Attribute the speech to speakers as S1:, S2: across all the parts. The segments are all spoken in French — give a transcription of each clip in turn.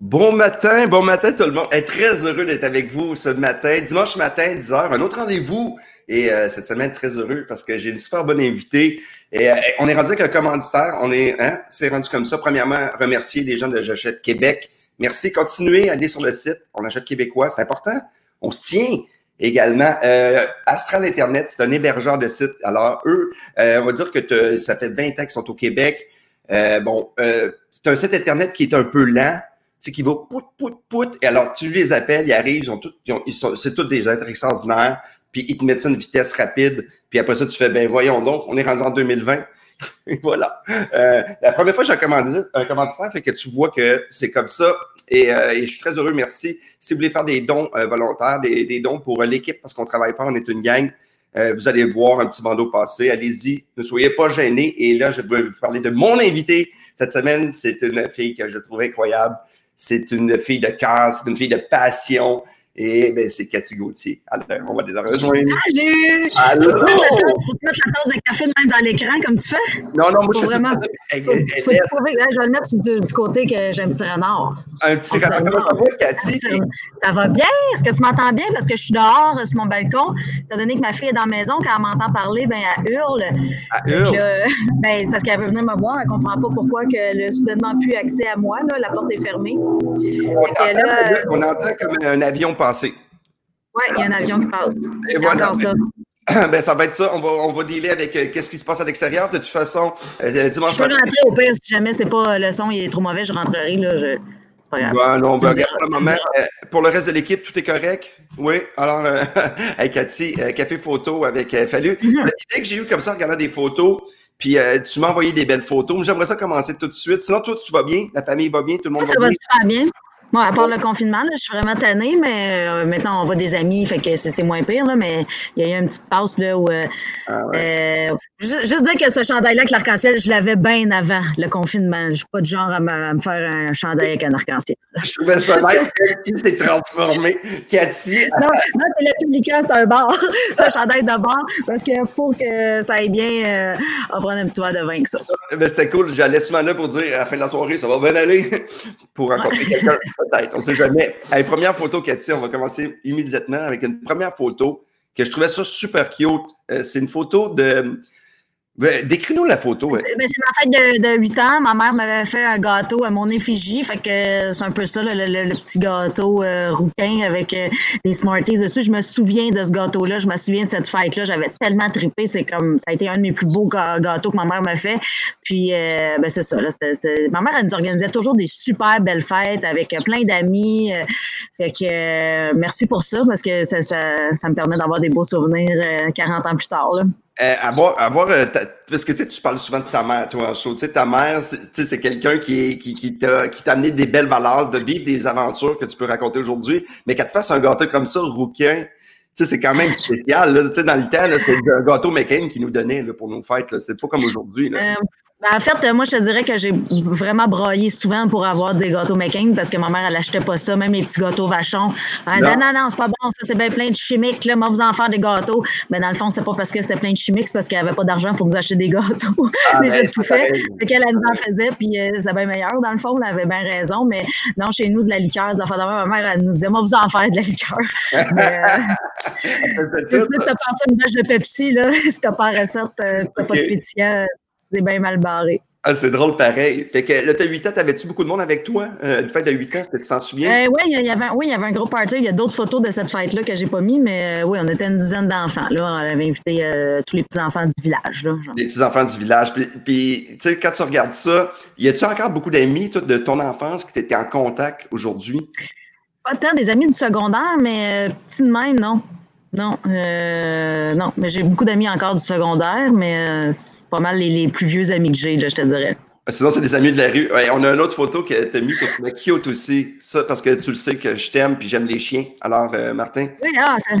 S1: Bon matin, bon matin tout le monde. très heureux d'être avec vous ce matin, dimanche matin, 10h, un autre rendez-vous. Et euh, cette semaine, très heureux parce que j'ai une super bonne invitée. Et euh, on est rendu avec un commanditaire. On est, hein, c'est rendu comme ça. Premièrement, remercier les gens de J'achète Québec. Merci. Continuez à aller sur le site. On achète québécois. C'est important. On se tient. Également, euh, Astral Internet, c'est un hébergeur de site. Alors, eux, on va dire que ça fait 20 ans qu'ils sont au Québec. bon, c'est un site Internet qui est un peu lent, sais, qui va pout, pout, pout. Et alors, tu les appelles, ils arrivent, ils ont tout, ils, sont, c'est tous des êtres extraordinaires. Puis ils te mettent ça une vitesse rapide. Puis après ça, tu fais, ben voyons donc, on est rendu en 2020. voilà. Euh, la première fois que j'ai un commanditaire, un commanditaire, fait que tu vois que c'est comme ça. Et, euh, et, je suis très heureux, merci. Si vous voulez faire des dons euh, volontaires, des, des, dons pour l'équipe, parce qu'on travaille fort, on est une gang, vous allez voir un petit bandeau passer. Allez-y, ne soyez pas gênés. Et là, je vais vous parler de mon invité cette semaine. C'est une fille que je trouve incroyable. C'est une fille de cœur, c'est une fille de passion. Et ben, c'est Cathy Gauthier. Alors, on va les rejoindre.
S2: Salut! Allô! Faut-tu mettre la tasse de café de même dans l'écran comme tu fais?
S1: Non, non, moi, je
S2: vraiment.
S1: Elle,
S2: faut, faut trouver, je vais le mettre du, du côté que j'ai un petit renard.
S1: Un petit renard. Comment ça va, Cathy?
S2: Ça va bien? Est-ce que tu m'entends bien? Parce que je suis dehors sur mon balcon. Étant donné que ma fille est dans la maison, quand elle m'entend parler, ben, elle hurle.
S1: Elle hurle?
S2: ben, c'est parce qu'elle veut venir me voir. Elle ne comprend pas pourquoi elle n'a soudainement plus accès à moi. Là. La porte est fermée.
S1: On, entend, là, on entend comme un avion passer.
S2: Oui, il y a un avion qui passe. Et voilà. Ça.
S1: Ben, ça va être ça. On va, on va dealer avec euh, qu'est-ce qui se passe à l'extérieur. De toute façon, euh, dimanche
S2: matin. Je peux rentrer au pire si jamais c'est pas le son il est trop mauvais, je rentrerai. Là, je...
S1: Pas grave. Ouais, non, ben, regarde, pour, le moment, euh, pour le reste de l'équipe, tout est correct? Oui. Alors, Cathy, café photo avec Fallu. Mm -hmm. L'idée que j'ai eue comme ça en regardant des photos, puis tu m'as envoyé des belles photos. J'aimerais ça commencer tout de suite. Sinon, toi, tu vas bien? La famille va bien? Tout le monde
S2: ça
S1: va,
S2: bien? Ça va super bien. Bon, à part le confinement, là, je suis vraiment tannée, mais euh, maintenant on voit des amis, fait que c'est moins pire, là, mais il y a eu une petite passe là où euh, ah ouais. euh, juste, dire que ce chandail-là avec l'arc-en-ciel, je l'avais bien avant le confinement. Je suis pas du genre à, me faire un chandail avec un arc-en-ciel.
S1: Je trouvais ça nice qui s'est transformé. Cathy.
S2: Non, non c'est le public, c'est un bar. c'est un chandail de bar, parce que pour que ça aille bien, on va prendre un petit verre de vin que ça.
S1: Mais c'était cool. J'allais souvent là pour dire à la fin de la soirée, ça va bien aller? Pour rencontrer ouais. quelqu'un. Peut-être, on ne sait jamais. Allez, première photo, Cathy, on va commencer immédiatement avec une première photo que je trouvais ça super cute. Euh, c'est une photo de Décris-nous la photo.
S2: Ben, c'est ma fête de, de, 8 ans. Ma mère m'avait fait un gâteau à mon effigie. Fait que c'est un peu ça, le, petit gâteau euh, rouquin avec euh, des Smarties dessus. Je me souviens de ce gâteau-là. Je me souviens de cette fête-là. J'avais tellement trippé. C'est comme ça a été un de mes plus beaux gâteaux que ma mère m'a fait. Puis euh, ben, c'est ça. Ma mère, elle nous organisait toujours des super belles fêtes avec plein d'amis. fait que merci pour ça parce que ça, me permet d'avoir des beaux souvenirs 40 ans plus tard.
S1: Euh, avoir, avoir ta, parce que tu sais, tu parles souvent de ta mère, toi, en show. Tu sais, ta mère, c'est quelqu'un qui, qui, qui t'a qui t'a amené des belles valeurs, de vivre des aventures que tu peux raconter aujourd'hui, mais qu'elle te fasse un gâteau comme ça, rouquin, tu sais, c'est quand même spécial. Là. Tu sais, dans le temps, c'est un gâteau McCain qui nous donnait là, pour nos fêtes. C'est pas comme aujourd'hui.
S2: Euh, ben, en fait, moi, je te dirais que j'ai vraiment broyé souvent pour avoir des gâteaux McCain parce que ma mère, elle achetait pas ça, même les petits gâteaux vachons. Elle disait, non, non, c'est pas bon, ça, c'est bien plein de chimiques, là, moi, vous en faire des gâteaux. Mais dans le fond, c'est pas parce que c'était plein de chimiques, c'est parce qu'elle avait pas d'argent pour nous acheter des gâteaux. Ah, Déjà tout fait. Fait qu'elle, elle nous en faisait, puis euh, c'est bien meilleur, dans le fond, elle avait bien raison. Mais non, chez nous, de la liqueur, des de ma mère, elle nous disait, moi, vous en faire de la liqueur. mais, euh, tu t'as parti une bâche de Pepsi, là, si t'as pas recette, euh, t'as okay. pas de pétillant, c'est bien mal barré.
S1: Ah, c'est drôle pareil. Fait que là, tu as 8 ans, t'avais-tu beaucoup de monde avec toi? Euh, une fête de 8 ans, est-ce que tu t'en souviens?
S2: Euh, oui, il y avait, oui, il y avait un gros party. Il y a d'autres photos de cette fête-là que j'ai pas mis, mais euh, oui, on était une dizaine d'enfants. Là, on avait invité euh, tous les petits-enfants du village. Là,
S1: les petits-enfants du village. Puis, puis tu sais, quand tu regardes ça, y a-tu encore beaucoup d'amis de ton enfance qui étaient en contact aujourd'hui?
S2: Pas tant des amis du secondaire, mais petits de même, non. Non, non, mais j'ai beaucoup d'amis encore du secondaire, mais pas mal les, les, plus vieux amis que j'ai, je te dirais.
S1: Sinon, c'est des amis de la rue. Ouais, on a une autre photo que tu as mis que tu m'as cute aussi. Ça, parce que tu le sais que je t'aime puis j'aime les chiens. Alors, euh, Martin?
S2: Oui, ah, ça,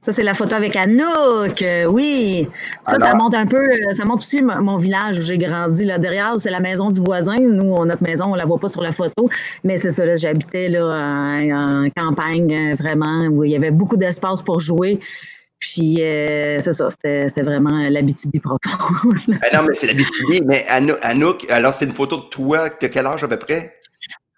S2: ça c'est la photo avec Anouk. oui. Ça, Alors, ça montre un peu, ça montre aussi mon village où j'ai grandi. Là derrière, c'est la maison du voisin. Nous, notre maison, on la voit pas sur la photo, mais c'est ça. Là, j'habitais là en, en campagne vraiment où il y avait beaucoup d'espace pour jouer. Puis, euh, c'est ça, c'était vraiment l'Abitibi profond.
S1: ben non, mais c'est l'Abitibi. Mais Anouk, alors c'est une photo de toi, de quel âge à peu près?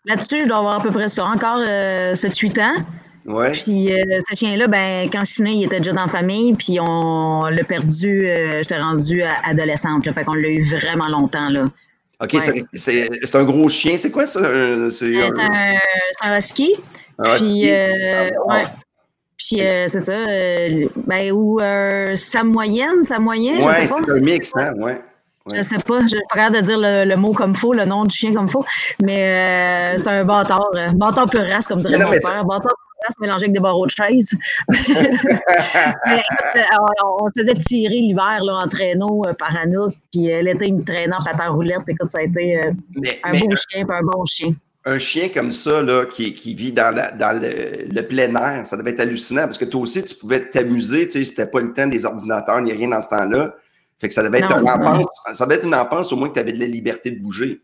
S2: Là-dessus, je dois avoir à peu près ça, encore 7-8 ans.
S1: Ouais.
S2: Puis ce chien-là, ben, quand je suis née, il était déjà dans la famille, puis on l'a perdu, j'étais rendue adolescente, là, fait qu'on l'a eu vraiment longtemps, là.
S1: OK, c'est un gros chien. C'est quoi ça?
S2: C'est un, un, husky. puis, euh, ouais. Puis, euh, c'est ça. Euh, ben, ou sa moyenne, sa moyenne.
S1: Ouais, c'est un mix, hein, ouais.
S2: Ouais. Je sais pas, je pas de dire le, mot comme faux, le nom du chien comme faux, mais c'est un bâtard, bâtard pur race, comme dirait mon père. Bâtard se mélanger avec des barreaux de chaise. Euh, on, se faisait tirer l'hiver en traîneau euh, par Anouk, puis euh, l'été, il me traînait en patin roulette. Écoute, ça a été un beau chien, un bon chien.
S1: Un chien comme ça, là, qui, qui vit dans, dans le, plein air, ça devait être hallucinant parce que toi aussi, tu pouvais t'amuser. Tu sais, c'était pas le temps des ordinateurs, ni rien dans ce temps-là. Fait que ça devait être une enfance. Ça devait être une au moins que tu avais de la liberté de bouger.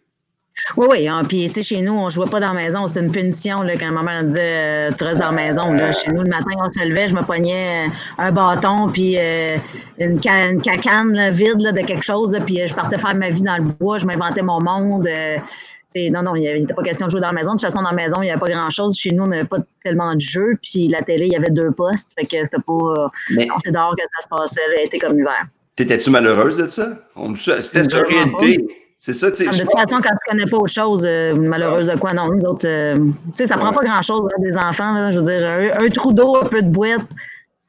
S2: Oui, oui. Hein, puis, tu sais, chez nous, on ne jouait pas dans la maison. C'est une punition là, quand ma mère disait euh, Tu restes dans la maison. Là. Chez nous, le matin, on se levait, je me pognais euh, un bâton, puis euh, une, cacane vide de quelque chose. puis, je partais faire ma vie dans le bois. Je m'inventais mon monde. Non, non, il n'était pas question de jouer dans la maison. De toute façon, dans la maison, il n'y avait pas grand-chose. Chez nous, on n'avait pas tellement de jeux. Puis, la télé, il y avait deux postes. Fait que c'était pas. Mais... On dehors que ça se passait. C'était comme l'hiver.
S1: T'étais-tu malheureuse de ça? C'était sur réalité. C'est ça, tu sais.
S2: De toute façon, quand tu connais pas autre chose, euh, malheureuse de quoi, non, nous autres, euh, tu sais, ça prend pas grand-chose, hein, des enfants, là, je veux dire, un, trou d'eau, un peu de boîte,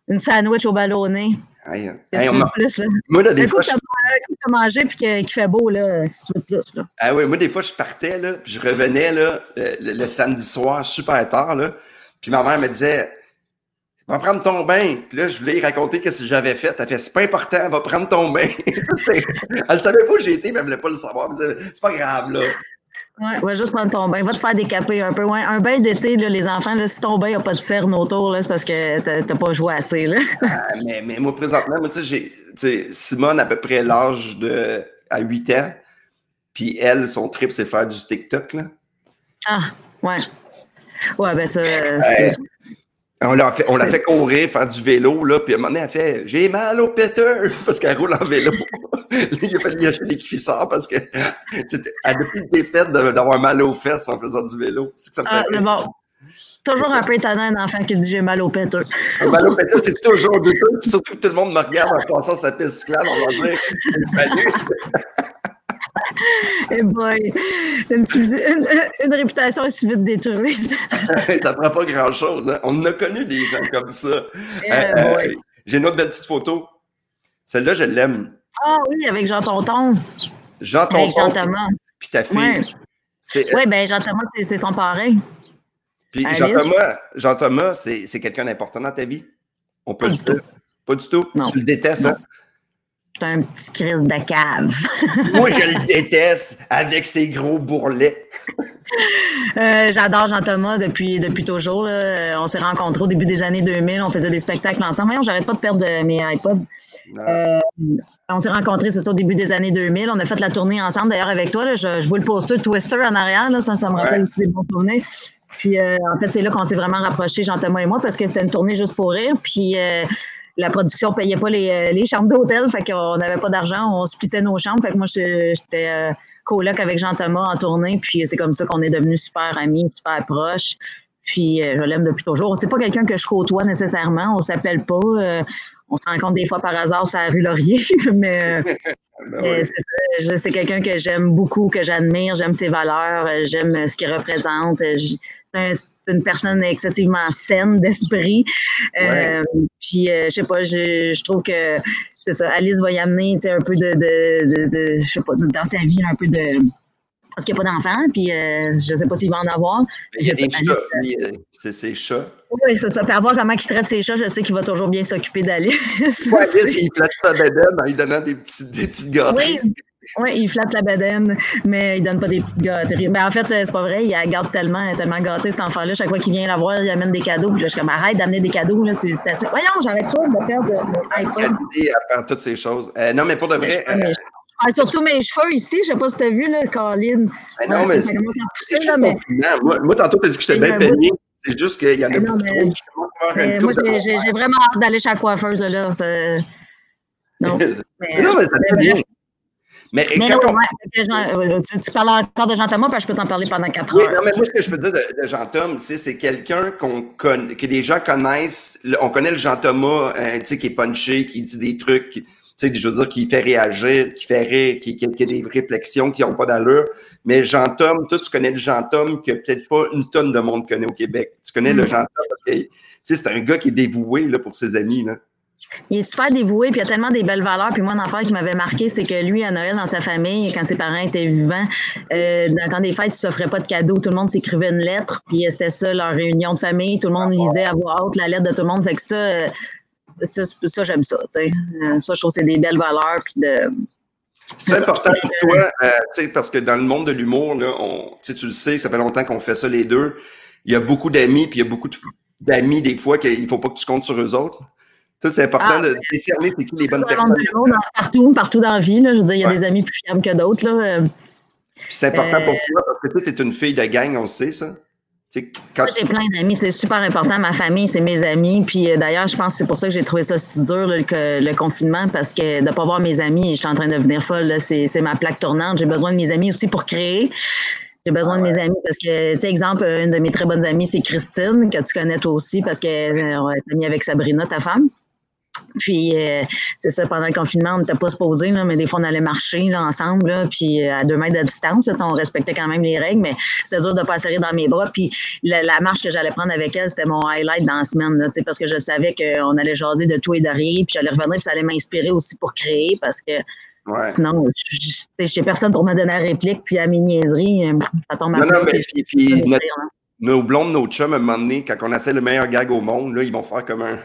S2: une sandwich au ballonné.
S1: Hey, hey, on plus, là. Moi, là, des fois.
S2: Je... as mangé puis qu'il fait beau, là, si tu veux plus, là.
S1: Ah oui, moi, des fois, je partais, là, puis je revenais, là, le, le samedi soir, super tard, là, puis ma mère me disait, va prendre ton bain. Puis là, je voulais raconter ce que j'avais fait. Elle fait, c'est pas important, va prendre ton bain. elle savait pas où été, mais elle voulait pas le savoir. C'est pas grave, là.
S2: Ouais, va juste prendre ton bain. Va te faire décaper un peu. Ouais, un bain d'été, les enfants, là, si ton bain n'a pas de cerne autour, c'est parce que t'as pas joué assez. Là.
S1: Ah, mais, mais, moi, présentement, moi, j'ai Simone, à peu près l'âge de à 8 ans. Puis elle, son trip, c'est faire du TikTok. Là.
S2: Ah, ouais. Ouais, ben ça.
S1: On l'a fait, on l'a fait courir, faire du vélo, là, puis à un moment donné, elle fait J'ai mal au péteur parce qu'elle roule en vélo. a fait acheter des cuissards parce que c'était, a plus des fêtes d'avoir mal aux fesses en faisant du vélo.
S2: C'est que ça me ah, fait bon. Toujours un peu étonnant un enfant qui dit j'ai mal au péteur.
S1: mal au péteur, c'est toujours douteux. Surtout que tout le monde me regarde en passant sa piste cyclable, on va dire
S2: Eh boy, une, une, réputation aussi vite détruite.
S1: ça prend pas grand-chose. Hein? On a connu des gens comme ça. Eh euh, euh, j'ai une autre belle petite photo. Celle-là, je l'aime.
S2: Ah oui, avec Jean Tonton.
S1: Jean Tonton. Avec Jean Thomas. Puis ta fille.
S2: Oui, ben Jean Thomas, c'est son parrain.
S1: Puis Jean Thomas, Jean Thomas, c'est quelqu'un d'important dans ta vie? On peut pas du tout. Pas du tout? Non. Tu le détestes, hein?
S2: C'est un petit crise de cave.
S1: Moi, je le déteste avec ses gros bourrelets.
S2: Euh, j'adore Jean-Thomas depuis, depuis toujours. On s'est rencontrés au début des années 2000. On faisait des spectacles ensemble. Voyons, j'arrête pas de perdre mes iPods. Euh, on s'est rencontrés, c'est ça, au début des années 2000. On a fait la tournée ensemble, d'ailleurs, avec toi. je, je, vois le poster Twister en arrière. Là, ça, ça me rappelle aussi des bons tournées. Puis, euh, en fait, c'est là qu'on s'est vraiment rapprochés, Jean-Thomas et moi, parce que c'était une tournée juste pour rire. Puis, la production payait pas les, euh, les chambres d'hôtel, fait qu'on n'avait pas d'argent, on splitait nos chambres. Fait que moi, j'étais euh, coloc avec Jean-Thomas en tournée, puis c'est comme ça qu'on est devenus super amis, super proches. Puis euh, je l'aime depuis toujours. C'est pas quelqu'un que je côtoie nécessairement, on s'appelle pas. On se rencontre des fois par hasard sur la rue Laurier, mais ben c'est quelqu'un que j'aime beaucoup, que j'admire, j'aime ses valeurs, j'aime ce qu'il représente. C'est une personne excessivement saine d'esprit. Euh, puis, euh, je sais pas, je, trouve que c'est ça. Alice va y amener un peu de, de, de, je sais pas, dans sa vie, un peu de. Parce qu'il n'y a pas d'enfant, puis euh, je ne sais pas s'il va en avoir.
S1: Il y a des chats, c'est ses chats.
S2: Oui, c'est ça. Puis voir comment il traite ses chats, je sais qu'il va toujours bien s'occuper d'Alice.
S1: Oui, il flatte sa bédaine en lui donnant des, petits, des petites gâteries.
S2: Oui. Oui, il flatte la bedaine, mais il donne pas des petites gâteries. Mais en fait, c'est pas vrai, il la garde tellement, tellement gâté cet enfant-là. Chaque fois qu'il vient la voir, il amène des cadeaux. Puis là, je suis comme arrête d'amener des cadeaux. Là, c'est, assez. Voyons, j'arrête pas de faire de
S1: iPhone. À faire toutes ces choses. Euh, non, mais pour de vrai. Euh,
S2: ah, surtout mes cheveux ici, je sais pas si tu as vu, là, Caroline.
S1: Mais non, mais c'est. Là, mais... Moi, moi, tantôt, tu as dit que j'étais bien baigné. C'est juste qu'il y en a beaucoup trop.
S2: moi, j'ai, vraiment hâte d'aller chez la coiffeuse. Là. Non,
S1: mais, non, mais ça bien.
S2: Mais, quand on... tu, parles encore de Jean-Thomas, parce que je peux t'en parler pendant quatre heures.
S1: Non, mais moi, ce que je peux dire de, Jean-Thomas, c'est quelqu'un qu'on connaît, que les gens connaissent. On connaît le Jean-Thomas, euh, tu sais, qui est punché, qui dit des trucs, tu sais, je veux dire, qui fait réagir, qui fait rire, qui, qui, a des réflexions qui n'ont pas d'allure. Mais Jean-Thomas, toi, tu connais le Jean-Thomas que peut-être pas une tonne de monde connaît au Québec. Tu connais le mm. Jean-Thomas tu sais, c'est un gars qui est dévoué, là, pour ses amis, là.
S2: Il est super dévoué, puis il a tellement des belles valeurs. Puis moi, une affaire qui m'avait marqué, c'est que lui, à Noël, dans sa famille, quand ses parents étaient vivants, euh, dans le temps des fêtes, il ne s'offrait pas de cadeaux. Tout le monde s'écrivait une lettre, puis euh, c'était ça, leur réunion de famille. Tout le monde lisait à voix haute la lettre de tout le monde. Fait que ça, euh, ça, j'aime ça. Ça, je trouve que c'est des belles valeurs. Puis de,
S1: c'est important pour toi, parce que dans le monde de l'humour, tu le sais, ça fait longtemps qu'on fait ça les deux. Il y a beaucoup d'amis, puis il y a beaucoup d'amis des fois qu'il ne faut pas que tu comptes sur eux autres. Ça, c'est important ah, de décerner qui les bonnes personnes.
S2: partout, partout dans la vie. Là, je veux dire, il y a des amis plus fiables que d'autres. Là.
S1: c'est important pour euh, toi parce que toi, tu es une fille de gang, on sait ça.
S2: Quand... J'ai plein d'amis, c'est super important. Ma famille, c'est mes amis. Puis euh, d'ailleurs, je pense que c'est pour ça que j'ai trouvé ça si dur que le confinement, parce que de ne pas voir mes amis, je suis en train de devenir folle. C'est ma plaque tournante. J'ai besoin de mes amis aussi pour créer. J'ai besoin de mes amis parce que, tu sais, exemple, une de mes très bonnes amies, c'est Christine, que tu connais toi aussi parce qu'elle est amie avec Sabrina, ta femme. Puis, euh, c'est ça, pendant le confinement, on n'était pas supposé, là, mais des fois, on allait marcher là, ensemble, là, puis euh, à deux mètres de distance. on respectait quand même les règles, mais c'était dur de ne pas serrer dans mes bras. Puis, la, marche que j'allais prendre avec elle, c'était mon highlight dans la semaine, là, parce que je savais qu'on allait jaser de tout et de rien, puis j'allais revenir, puis ça allait m'inspirer aussi pour créer, parce que Sinon, je n'ai personne pour me donner la réplique, puis à mes niaiseries, euh, ça tombe à
S1: Non, non, mais puis, puis nos blondes, nos chums, à un moment donné, quand on essaie le meilleur gag au monde, là, ils vont faire comme un.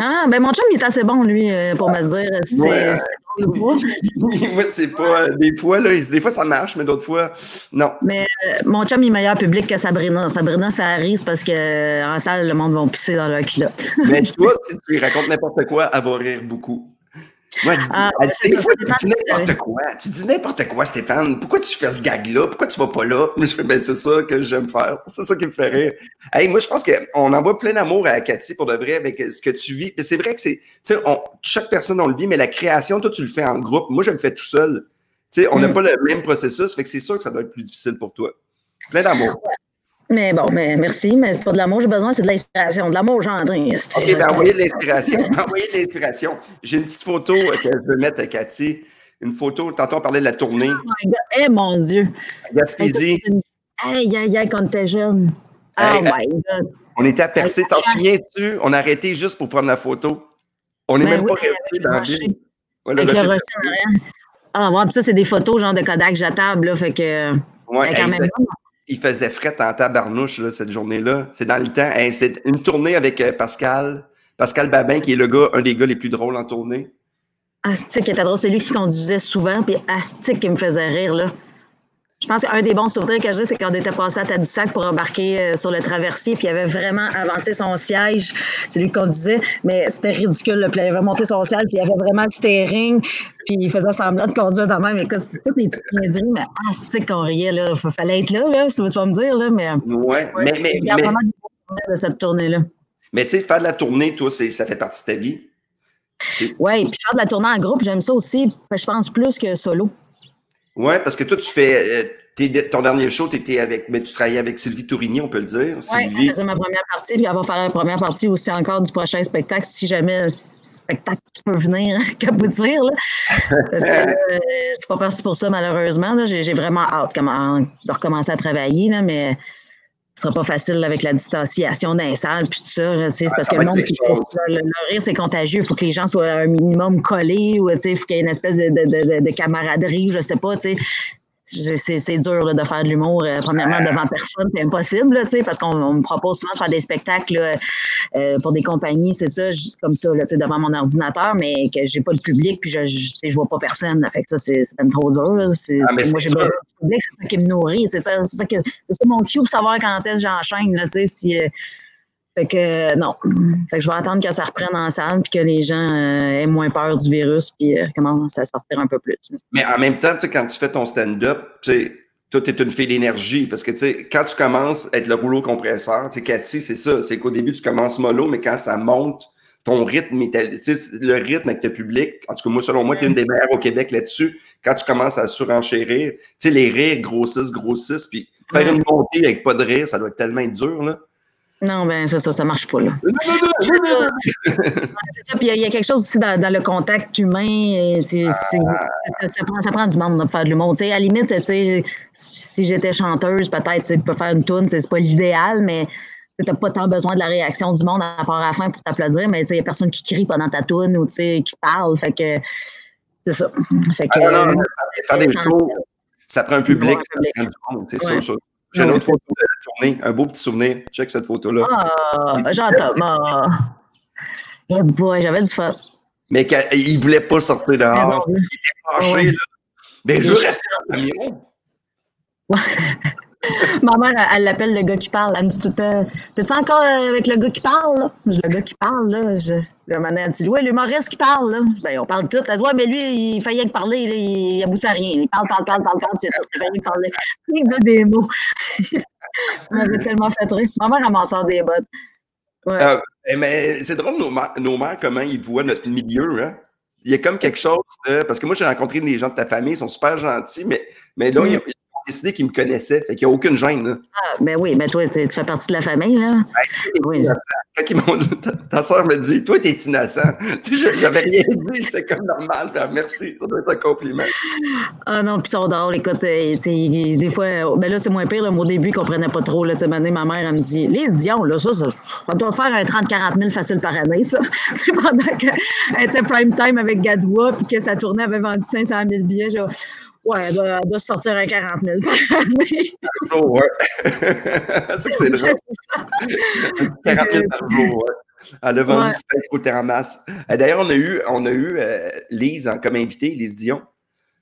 S2: Ah, ben mon chum, il est assez bon, lui, euh, pour me dire. C'est
S1: Moi, c'est pas. Des fois, là, des fois, ça marche, mais d'autres fois, non.
S2: Mais euh, mon chum, il est meilleur public que Sabrina. Sabrina, ça arrive parce qu'en euh, salle, le monde va pisser dans leur culotte.
S1: mais toi, si tu lui racontes n'importe quoi, elle va rire beaucoup. Ouais, ah, tu dis n'importe quoi. Tu dis n'importe quoi, Stéphane. Pourquoi tu fais ce gag-là? Pourquoi tu vas pas là? je fais, ben, c'est ça que j'aime faire. C'est ça qui me fait rire. Hey, moi, je pense qu'on envoie plein d'amour à Cathy pour de vrai avec ce que tu vis. C'est vrai que c'est, tu sais, chaque personne, on le vit, mais la création, toi, tu le fais en groupe. Moi, je le fais tout seul. Tu sais, on n'a mm. pas le même processus, fait que c'est sûr que ça doit être plus difficile pour toi. Plein d'amour.
S2: Mais bon, mais merci, mais c'est pas de l'amour, j'ai besoin, c'est de l'inspiration. De l'amour gendrin.
S1: OK, ben envoyez de l'inspiration. envoyez de l'inspiration. J'ai une petite photo que je veux mettre à Cathy. Une photo, tantôt on parlait de la tournée. Oh
S2: my God. Eh mon Dieu!
S1: Gaspésie.
S2: Aïe, aïe, aïe, quand était jeune. Oh my God!
S1: On était à percer. T'en souviens-tu? On a arrêté juste pour prendre la photo. On n'est ben même pas resté dans la ville.
S2: Le rocher Ah, ouais, puis ça, c'est des photos genre de Kodak jetable, là, fait que.
S1: Ouais, quand même il faisait fret en tabarnouche cette journée-là. C'est dans le temps. c'est une tournée avec euh, Pascal. Pascal Babin, qui est le gars, un des gars les plus drôles en tournée.
S2: Astic était drôle. C'est lui qui conduisait souvent, puis Astic qui me faisait rire. Je pense qu'un des bons souvenirs que j'ai, c'est quand on était passé à Tadoussac pour embarquer euh, sur le traversier, puis il avait vraiment avancé son siège. C'est lui qui conduisait, mais c'était ridicule. Puis il avait monté son siège, puis il avait vraiment le steering, puis il faisait semblant de conduire de même. Mais c'était toutes des petites niaiseries, mais ah, c'est qu'on riait, là. Il fallait être là, là, si tu vas me dire, là. Mais,
S1: ouais, mais, mais, Il y a vraiment
S2: de cette tournée-là.
S1: Mais tu sais, faire de la tournée, toi, ça fait partie de ta vie.
S2: Oui, puis faire de la tournée en groupe, j'aime ça aussi, je pense plus que solo.
S1: Oui, parce que toi, tu fais. Euh, ton dernier show, étais avec, mais tu travaillais avec Sylvie Tourigny, on peut le dire.
S2: Oui, c'est ma première partie, puis elle va faire la première partie aussi encore du prochain spectacle, si jamais le spectacle peut venir caboutir. Parce que euh, c'est pas parti pour ça, malheureusement. J'ai vraiment hâte de recommencer à travailler, là, mais ce sera pas facile avec la distanciation d'un salle puis tout ça. C'est parce que le monde, le, rire, c'est contagieux. Il faut que les gens soient un minimum collés ou il faut qu'il y ait une espèce de, de, de, de camaraderie, je sais pas c'est dur de faire de l'humour, euh, premièrement, devant personne, c'est impossible, parce qu'on me propose souvent de faire des spectacles euh, pour des compagnies, c'est ça, juste comme ça, là, devant mon ordinateur, mais que j'ai pas de public, puis je, je, je vois pas personne. Fait que ça, c'est même trop dur. Ah, moi, j'ai besoin c'est ça qui me nourrit, c'est ça, ça, que, ça mon cue pour savoir quand est-ce que j'enchaîne, si... Euh, fait que non. Fait que je vais attendre que ça reprenne en salle puis que les gens euh, aient moins peur du virus puis euh, commencent à sortir un peu plus.
S1: Mais en même temps, quand tu fais ton stand-up, tu es une fille d'énergie parce que quand tu commences à être le rouleau compresseur, Cathy, c'est ça. C'est qu'au début, tu commences mollo, mais quand ça monte, ton rythme, le rythme avec le public. En tout cas, moi, selon moi, tu es une des meilleures au Québec là-dessus. Quand tu commences à surenchérir, tu sais, les rires grossissent, grossissent, puis faire une montée avec pas de rire, ça doit être tellement dur, là.
S2: Non, ben ça, ça, ça marche pas, là. c'est ça. Puis il y, a quelque chose aussi dans, le contact humain. Ah. ça, prend, ça, prend, du monde pour faire de l'humour. à la limite, si j'étais chanteuse, peut-être, tu peux faire une toune, c'est pas l'idéal, mais tu n'as pas tant besoin de la réaction du monde à part à la fin pour t'applaudir, mais il n'y a personne qui crie pendant ta toune ou qui parle. Fait que c'est ça. Fait que, ah, non,
S1: faire des shows, ça prend un public, ça prend du monde, c'est sûr. J'ai une autre photo de la tournée, un beau petit souvenir. Check cette photo-là.
S2: Ah, j'entends. Ah. Eh boy, j'avais du fun.
S1: Mais il ne voulait pas sortir dehors. Il était fâché, là. Mais je rester dans le camion.
S2: Ma mère, elle l'appelle le gars qui parle. Elle me dit tout le temps T'es-tu encore avec le gars qui parle là? Le gars qui parle, là. Je... Le elle dit Ouais, l'humoriste qui parle, là. Ben, on parle tout. Elle dit Ouais, mais lui, il fait rien que parler, là. il aboutit à rien. Il parle, parle, parle, parle, parle, c'est tout. Il que parler. Il dit des mots. Elle m'avait tellement fait rire. Ma mère, elle m'en sort des bottes.
S1: Ouais. Euh, eh, mais c'est drôle, nos, nos mères, comment ils voient notre milieu, hein? Il y a comme quelque chose de, parce que moi j'ai rencontré des gens de ta famille, ils sont super gentils, mais, mais là, il y a, décidé qu'il me connaissait. Fait qu'il n'y a aucune gêne. Là.
S2: Ah, ben oui, mais toi, tu fais partie de la famille, là. oui.
S1: ta, ta soeur me dit, toi, t'es innocent. Tu sais, j'avais rien dit, j'étais comme normal. merci, ça doit être un compliment.
S2: Ah non, puis ça drôle. Écoute, euh, des fois, ben là, c'est moins pire. Là, au début, ils ne comprenaient pas trop. Là, ma mère, elle me dit, les Dion, là, ça, ça, ça doit faire un 30-40 000 facile par année, ça. pendant qu'elle était prime time avec Gadoua, puis que sa tournée avait vendu 500 000 billets. Genre, Ouais, elle doit, sortir à 40 000 par année.
S1: ouais. c'est que c'est drôle. 40 000 par jour, ouais. Elle a vendu ouais. du au Terramas. Euh, d'ailleurs, on a eu, on a eu euh, Lise en, comme invitée, Lise Dion.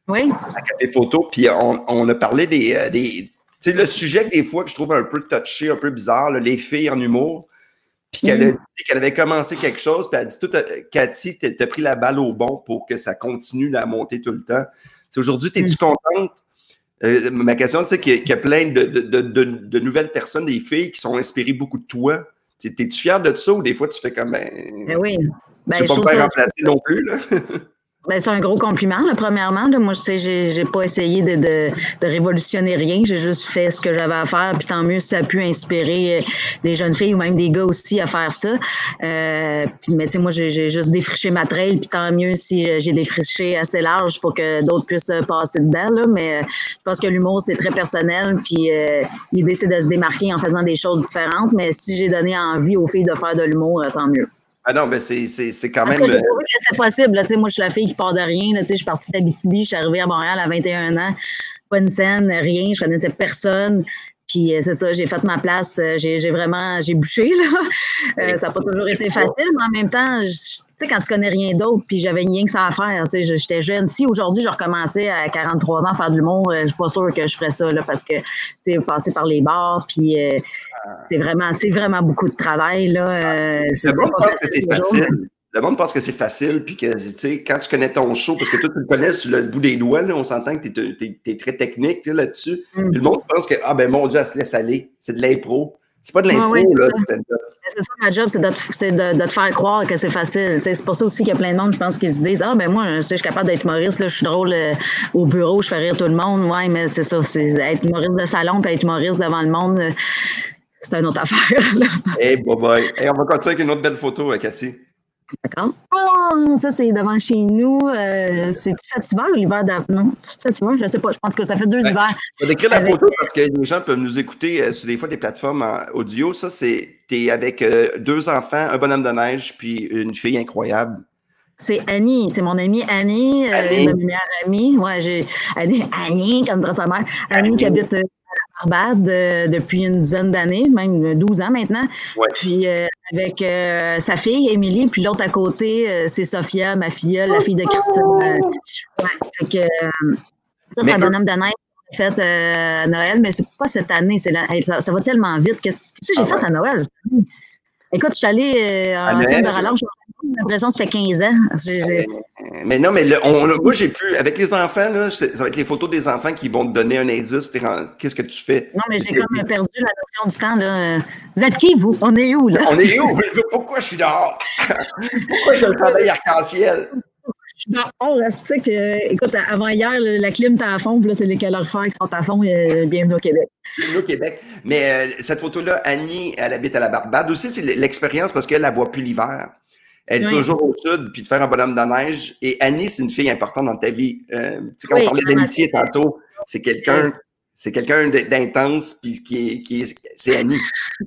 S2: Oui.
S1: À Café Photo. Puis on, on a parlé des. Euh, des tu sais, le sujet des fois que je trouve un peu touché, un peu bizarre, les filles en humour. Puis qu'elle a mm. dit qu'elle avait commencé quelque chose, puis elle a dit tout, Cathy, t'as pris la balle au bon pour que ça continue à monter tout le temps. Aujourd'hui, es-tu mm. contente? Euh, ma question, tu sais, qu'il y, a plein de, de, de, de, nouvelles personnes, des filles qui sont inspirées beaucoup de toi. T'es-tu fière de ça ou des fois tu fais comme. Ben,
S2: ben oui. Ben,
S1: je ne peux pas me remplacer non plus. Là?
S2: Ben, c'est un gros compliment, premièrement. Moi, je sais, j'ai, pas essayé de, de, révolutionner rien. J'ai juste fait ce que j'avais à faire. Puis tant mieux si ça a pu inspirer euh, des jeunes filles ou même des gars aussi à faire ça. Euh, mais tu sais, moi, j'ai, juste défriché ma trail. Puis tant mieux si euh, j'ai défriché assez large pour que d'autres puissent passer dedans. Là. Mais je pense que l'humour, c'est très personnel. Puis l'idée, c'est de se démarquer en faisant des choses différentes. Mais si j'ai donné envie aux filles de faire de l'humour, tant mieux.
S1: Ah non, mais c'est quand même.
S2: C'est possible. Là, moi, je suis la fille qui part de rien. Là, je suis partie d'Abitibi, je suis arrivée à Montréal à 21 ans. Pas une scène, rien, je connaissais personne. Puis euh, c'est ça, j'ai fait ma place, euh, j'ai vraiment, j'ai bouché, là. Euh, ça n'a pas toujours été facile, mais en même temps, tu sais, quand tu connais rien d'autre, puis j'avais rien que ça à faire, tu sais, j'étais jeune. Si aujourd'hui, je recommençais à 43 ans à faire de l'humour, je suis pas sûre que je ferais ça, là, parce que, tu sais, passer par les bars, puis c'est vraiment, c'est vraiment beaucoup de travail, là.
S1: c'est bon, que c'est facile. Le monde pense que c'est facile, puis que, tu sais, quand tu connais ton show, parce que toi, tu le connais sur le bout des doigts, là, on s'entend que C'est de l'impro. C'est pas de l'impro, là.
S2: C'est ça, ma job, c'est de, de, te faire croire que c'est facile. C'est pour ça aussi qu'il y a plein de monde, je pense, qui se disent Ah, ben moi, je suis capable d'être humoriste, là, je suis drôle euh, au bureau, je fais rire tout le monde. Ouais, mais c'est ça, c'est être humoriste de salon, puis être humoriste devant le monde, euh, c'est une autre affaire. Là.
S1: Hey, bye bye. on va continuer avec une autre belle photo, euh, Cathy.
S2: D'accord. Oh, ça, c'est devant chez nous. Euh, c'est cet hiver ou l'hiver d'avant? Non, cet hiver, je ne sais pas. Je pense que ça fait deux ben, hivers.
S1: Je vais décrire la photo parce que les gens peuvent nous écouter euh, sur des fois des plateformes audio. Ça, c'est tu avec euh, deux enfants, un bonhomme de neige, puis une fille incroyable.
S2: C'est Annie, c'est mon amie Annie, Annie. ma meilleure amie. Ouais, j'ai Annie, Annie, comme dirait sa mère. Annie, qui habite Barbade depuis une dizaine d'années, même 12 ans maintenant. Puis euh, avec euh, sa fille, Émilie, puis l'autre à côté, euh, c'est Sophia, ma fille, la fille de Christine. ouais, fait que, ça, c'est un bonhomme de neige fait à Noël, mais c'est pas cette année. ça, ça, va tellement vite. Qu'est-ce que j'ai ah fait à Noël? Écoute, je suis allée en scène de rallonge l'impression que ça fait 15 ans.
S1: Euh, mais non, mais moi, j'ai pu, avec les enfants, là, ça va être les photos des enfants qui vont te donner un indice. Qu'est-ce que tu fais?
S2: Non, mais j'ai comme perdu la notion du temps. Là. Vous êtes qui, vous? On est où, là?
S1: On est où? Pourquoi je suis dehors? Pourquoi je travaille arc-en-ciel?
S2: Je suis dehors, écoute, avant hier, la clim était à fond, puis là, c'est les calorifères qui sont à fond. Euh, bienvenue au Québec.
S1: Bienvenue au Québec. Mais euh, cette photo-là, Annie, elle habite à la Barbade. Aussi, c'est l'expérience parce qu'elle la voit plus l'hiver. Elle est toujours au sud, puis de faire un bonhomme de neige. Et Annie, c'est une fille importante dans ta vie. Euh, tu sais, quand on parlait d'amitié tantôt, c'est quelqu'un c'est quelqu'un d'intense, puis qui qui est, c'est Annie.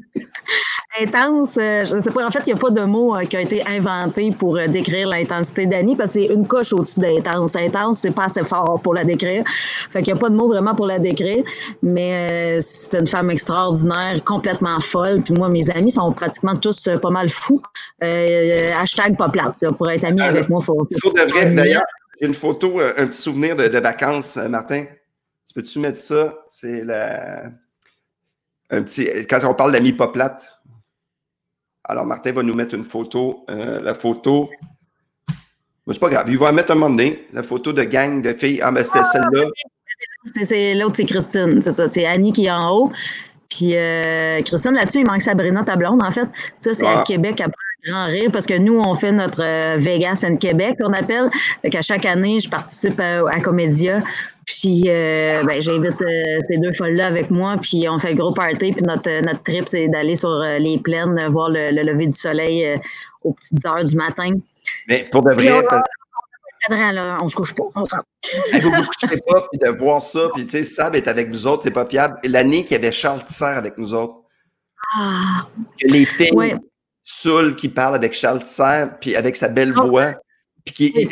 S2: intense, euh, je ne sais pas. En fait, il n'y a pas de mot euh, qui a été inventé pour euh, décrire l'intensité d'Annie parce que c'est une coche au-dessus d'intense. Intense, c'est pas assez fort pour la décrire. Fait qu'il n'y a pas de mot vraiment pour la décrire. Mais c'est une femme extraordinaire, complètement folle. Puis moi, mes amis sont pratiquement tous pas mal fous. hashtag pas plate. Pour être ami avec moi, il faut.
S1: D'ailleurs, j'ai une photo, un petit souvenir de, vacances, Martin. Tu peux-tu mettre ça? C'est la. Un petit. Quand on parle d'amis pas plates, alors, Martin va nous mettre une photo. Euh, la photo. Mais c'est pas grave. Il va mettre un moment donné la photo de gang de filles. Ah, mais c'était ah, celle-là.
S2: C'est l'autre, c'est Christine. C'est ça. C'est Annie qui est en haut. Puis euh, Christine, là-dessus, il manque Sabrina, ta blonde, en fait. Ça, c'est à ah. Québec après un grand rire parce que nous, on fait notre euh, Vegas and Québec, on appelle. Fait qu'à chaque année, je participe à, à Comédia puis euh, ben, j'invite euh, ces deux folles-là avec moi, puis on fait le gros party. Puis notre, euh, notre trip, c'est d'aller sur les plaines, voir le, lever du soleil aux petites heures du matin.
S1: Mais pour de vrai.
S2: on, se couche pas.
S1: vous vous coucherez pas, puis de voir ça, puis tu sais, Sab est avec vous autres, c'est pas fiable. L'année qu'il y avait Charles Tisser avec nous autres. Ah. les filles ouais. qui parlent avec Charles Tisser, puis avec sa belle ah. voix. Puis qui,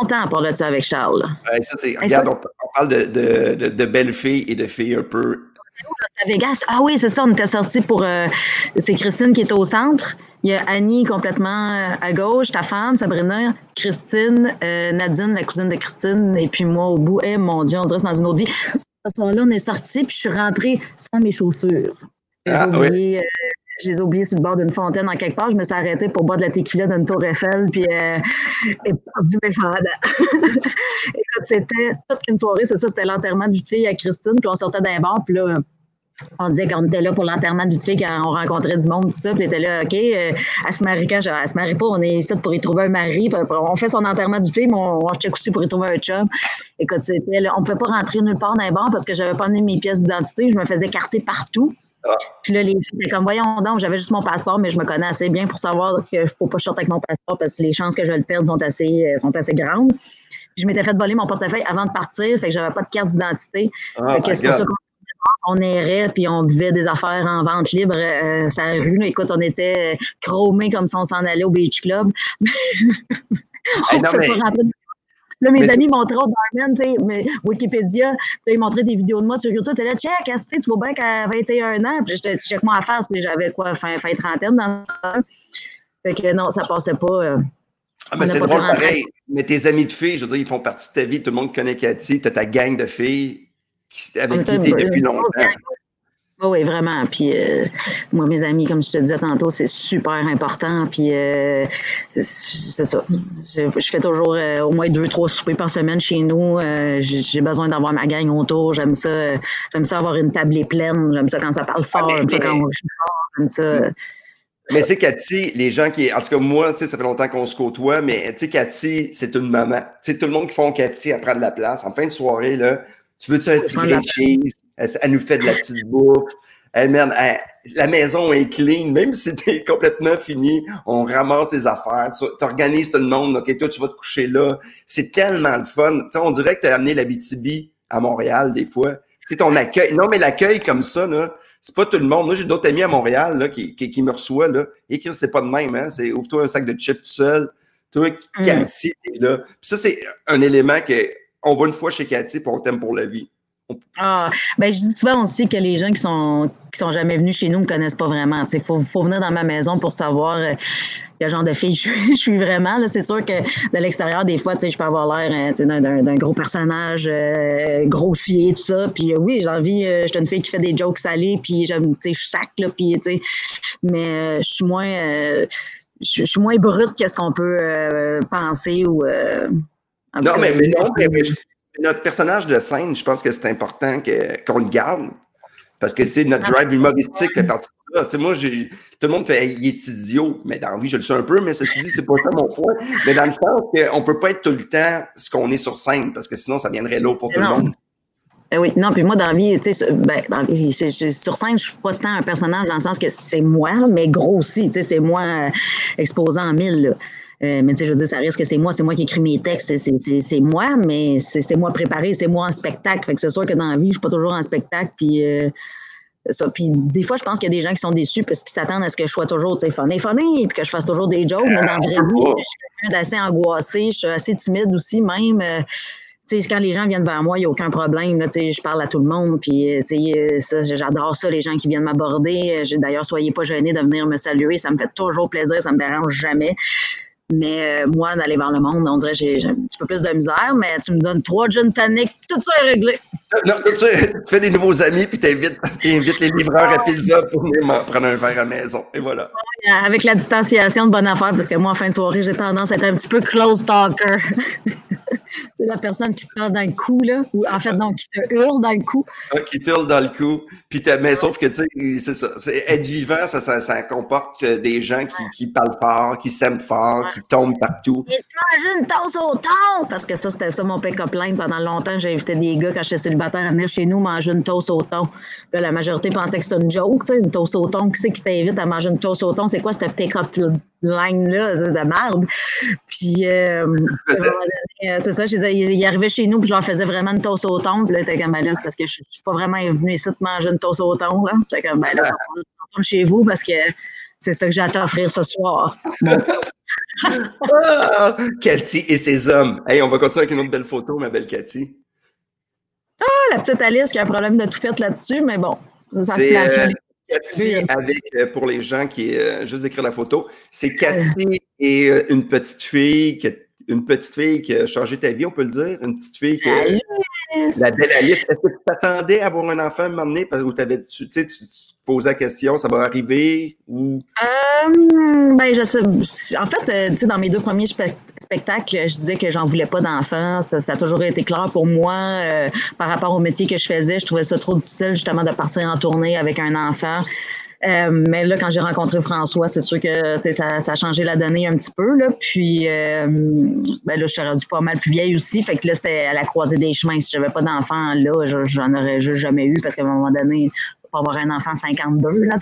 S2: longtemps à parler de ça avec Charles.
S1: ça, c'est, regarde, on, parle de, de, de, belles filles et de filles un peu.
S2: À Vegas, ah oui, c'est ça, on était sortis pour. Euh, c'est Christine qui est au centre. Il y a Annie complètement euh, à gauche, ta femme, Sabrina, Christine, euh, Nadine, la cousine de Christine, et puis moi au bout. Eh mon Dieu, on c'est dans une autre vie. Ce soir-là, on est sortis, puis je suis rentrée sans mes chaussures. Ah, oublié, je les ai oubliés sur le bord d'une fontaine en quelque part. Je me suis arrêtée pour boire de la tequila dans une tour Eiffel, puis euh, et perdu mes Écoute, c'était toute une soirée, c'est ça, c'était l'enterrement vie fille à Christine, puis on sortait d'un bar, puis là, on disait qu'on était là pour l'enterrement vie fille quand on rencontrait du monde, tout ça, puis était là, OK, euh, elle se marie quand? Elle se marie pas, on est ici pour y trouver un mari, on fait son enterrement vie fille, mais on, on check aussi pour y trouver un chum. Écoute, c'était, on ne pouvait pas rentrer nulle part dans bar parce que j'avais pas amené mes pièces d'identité, je me faisais carter partout. Puis là, les filles étaient comme, voyons donc, j'avais juste mon passeport, mais je me connais assez bien pour savoir qu'il ne faut pas sortir avec mon passeport parce que les chances que je le perde sont assez, euh, sont assez grandes. Puis je m'étais fait voler mon portefeuille avant de partir, fait que j'avais pas de carte d'identité. Ah, c'est pour ça qu'on errait, puis on buvait des affaires en vente libre euh, la rue. Écoute, on était chromés comme si on s'en allait au Beach Club. on ne pas rentrer Là, mes amis montraient au barman, tu sais, Wikipédia, ils montraient des vidéos de moi sur YouTube. Tu là, check, tu vois bien qu'à 21 ans. Puis j'étais, check moi à face, mais j'avais quoi, fin, fin trentaine dans le Fait que non, ça passait pas. Euh,
S1: ah, mais c'est drôle pareil. Mais tes amis de filles, je veux dire, ils font partie de ta vie. Tout le monde connaît Cathy. Tu as ta gang de filles avec qui tu es depuis longtemps.
S2: Oui, vraiment. Puis euh, moi, mes amis, comme je te disais tantôt, c'est super important. Puis euh, c'est ça. Je, fais toujours euh, au moins deux, trois soupers par semaine chez nous. j'ai besoin d'avoir ma gang autour. J'aime ça. J'aime ça avoir une tablée pleine. J'aime ça quand ça parle fort. J'aime ça quand on fort. J'aime ça.
S1: Mais c'est Cathy, les gens qui. En tout cas, moi, ça fait longtemps qu'on se côtoie, mais tu sais, Cathy, c'est une maman. Tu sais, tout le monde qui font Cathy, elle prend de la place. En fin de soirée, là, tu veux-tu un petit cheese? Elle, nous fait de la petite bouffe. Hey merde, la maison est clean, même si t'es complètement fini, on ramasse les affaires, tu organises tout le monde, ok, toi tu vas te coucher là. C'est tellement le fun. sais, on dirait que tu as amené la BTB à Montréal des fois. Tu ton accueil. Non, mais l'accueil comme ça, là, c'est pas tout le monde. Moi, j'ai d'autres amis à Montréal là, qui, qui, me reçoivent. Là. Et c'est pas de même, hein? C'est ouvre-toi un sac de chips tout seul. Toi, mm. Cathy, t'es là. Puis ça, c'est un élément que on va une fois chez Cathy, puis on t'aime pour la vie.
S2: Ah, ben, je dis souvent aussi que les gens qui sont qui sont jamais venus chez nous ne me connaissent pas vraiment. Il faut, faut, venir dans ma maison pour savoir euh, quel genre de fille je, suis vraiment. C'est sûr que de l'extérieur, des fois, je peux avoir l'air euh, d'un gros personnage euh, grossier, tout ça. Puis oui, j'ai envie, je suis une fille qui fait des jokes salés, puis je suis sac, là, puis, mais je suis moins je, suis moins brute que ce qu'on peut penser ou.
S1: non, mais, mais, non, mais, notre personnage de scène, je pense que c'est important qu'on le garde. Parce que c'est notre drive humoristique fait partie de ça. moi, j'ai, tout le monde fait il est idiot, mais dans la vie, je le suis un peu, mais ceci dit, c'est pas ça mon point. Mais dans le sens qu'on peut pas être tout le temps ce qu'on est sur scène, parce que sinon, ça viendrait lourd pour tout le monde.
S2: Eh oui, non, puis moi, dans la vie, tu sais, ben, sur scène, je suis pas tant un personnage dans le sens que c'est moi, mais grossi, tu sais, c'est moi euh, exposé en mille, euh, mais tu sais, je veux dire, ça risque que c'est moi, c'est moi qui écris mes textes, c'est moi, mais c'est moi préparé, c'est moi en spectacle. Fait que c'est sûr que dans la vie, je suis pas toujours en spectacle, puis euh, ça. Puis des fois, je pense qu'il y a des gens qui sont déçus parce qu'ils s'attendent à ce que je sois toujours, tu sais, funny, funny, puis que je fasse toujours des jokes, mais dans la vraie vie, je suis quelqu'un d'assez angoissé, je suis assez timide aussi, même. Euh, sais, quand les gens viennent vers moi, il n'y a aucun problème. Là, je parle à tout le monde. Puis, j'adore ça, les gens qui viennent m'aborder. D'ailleurs, soyez pas gênés de venir me saluer. Ça me fait toujours plaisir. Ça me dérange jamais. Mais euh, moi, d'aller vers le monde, on dirait que j'ai un petit peu plus de misère, mais tu me donnes trois gin tonic, tout ça est réglé.
S1: Non, tu, tu fais des nouveaux amis, puis tu invites, les livreurs à pizza pour prendre un verre à la maison. Et voilà.
S2: avec la distanciation de bonne affaire, parce que moi, en fin de soirée, j'ai tendance à être un petit peu close talker. c'est la personne qui te parle dans le cou, là, ou en fait, donc, qui te hurle dans le cou.
S1: Ah, qui te hurle dans le cou. Puis mais sauf que, tu sais, c'est ça. Être vivant, ça, ça, comporte des gens qui, qui parlent fort, qui s'aiment fort, qui tombent partout.
S2: Et tu une tasse au thon! Parce que ça, c'était ça mon pick-up line. Pendant longtemps, j'ai invité des gars, quand j'étais célibataire, à venir chez nous manger une toast au thon. la majorité pensait que c'était une joke, tu sais, une toast au thon. Qui c'est qui t'invite à manger une toast au thon? C'est quoi cette pick-up line-là? C'est de merde. Puis, euh, euh, c'est ça, je disais, il arrivait chez nous, puis je leur faisais vraiment une toast au thon. Puis là, t'es comme, ben là, parce que je suis pas vraiment venu ici de manger une toast au thon, là. J'étais comme, ben là, on retourne chez vous parce que c'est ça que j'ai à t'offrir ce soir.
S1: ah, Cathy et ses hommes. Hey, on va continuer avec une autre belle photo, ma belle Cathy.
S2: Ah, la petite Alice qui a un problème de toupette là-dessus, mais bon,
S1: ça se. Euh, Cathy avec, euh, pour les gens qui, euh, juste d'écrire la photo, c'est Cathy et une petite fille qui une petite fille qui a changé ta vie, on peut le dire. Une petite fille qui. La belle Alice. Est-ce que tu t'attendais à avoir un enfant à m'emmener parce que tu, tu, tu, tu posais la question, ça va arriver ou?
S2: Euh, ben, je sais. En fait, euh, tu sais, dans mes deux premiers spectacles, je disais que j'en voulais pas d'enfant. Ça, a toujours été clair pour moi. Euh, par rapport au métier que je faisais, je trouvais ça trop difficile, justement, de partir en tournée avec un enfant. Euh, mais là, quand j'ai rencontré François, c'est sûr que ça, ça, a changé la donnée un petit peu. Là. Puis euh, ben là, je suis rendue pas mal plus vieille aussi. Fait que là, c'était à la croisée des chemins. Si j'avais pas d'enfant là, j'en aurais juste jamais eu parce qu'à un moment donné, pas avoir un enfant 52. Là,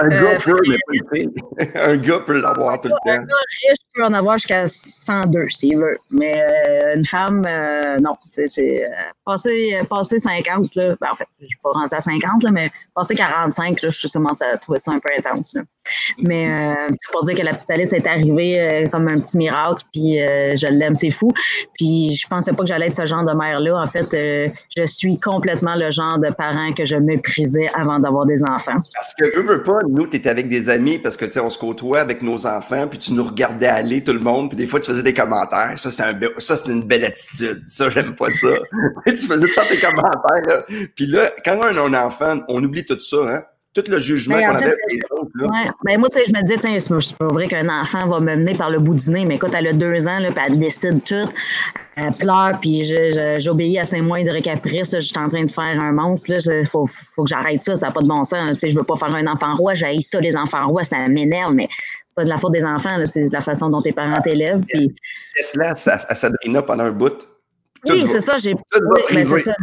S1: un gars euh, peut, mais pas une fille. un gars peut l'avoir tout le temps. Un gars
S2: riche peut en avoir jusqu'à 102 s'il veut. Mais euh, une femme, euh, non. C'est passer, passer 50, là, ben, en fait, je ne suis pas rendu à 50, là, mais passer 45, là, je commence à trouver ça un peu intense. Là. Mais c'est pour dire que la petite Alice est arrivée comme un petit miracle, puis je l'aime, c'est fou. Puis je pensais pas que j'allais être ce genre de mère-là. En fait, je suis complètement le genre de parent que je méprisais avant d'avoir des enfants.
S1: Parce que, veux, veux pas, nous, tu étais avec des amis parce que, tu sais, on se côtoie avec nos enfants, puis tu nous regardais aller, tout le monde, puis des fois, tu faisais des commentaires. Ça, c'est un ça, c'est une belle attitude. Ça, j'aime pas ça. tu faisais tant tes commentaires, là. Puis là, quand on a un enfant, on oublie tout ça, hein tout le jugement ben, qu'on avait les autres. Là.
S2: Ouais. Ben, moi, tu sais, je me dis, tiens, c'est pas vrai qu'un enfant va me mener par le bout du nez, mais écoute, elle a deux ans, là, puis elle décide tout. Elle pleure, puis j'obéis à ses moindres caprices. Je suis en train de faire un monstre. Il faut, faut, que j'arrête ça, ça n'a pas de bon sens. Tu sais, je veux pas faire un enfant roi, j'ai ça, les enfants rois, ça m'énerve, mais c'est pas de la faute des enfants, c'est de la façon dont tes parents t'élèvent.
S1: Laisse-la à Sabrina pendant un bout?
S2: Oui, c'est ça, j'ai. Oui, ben, c'est ça.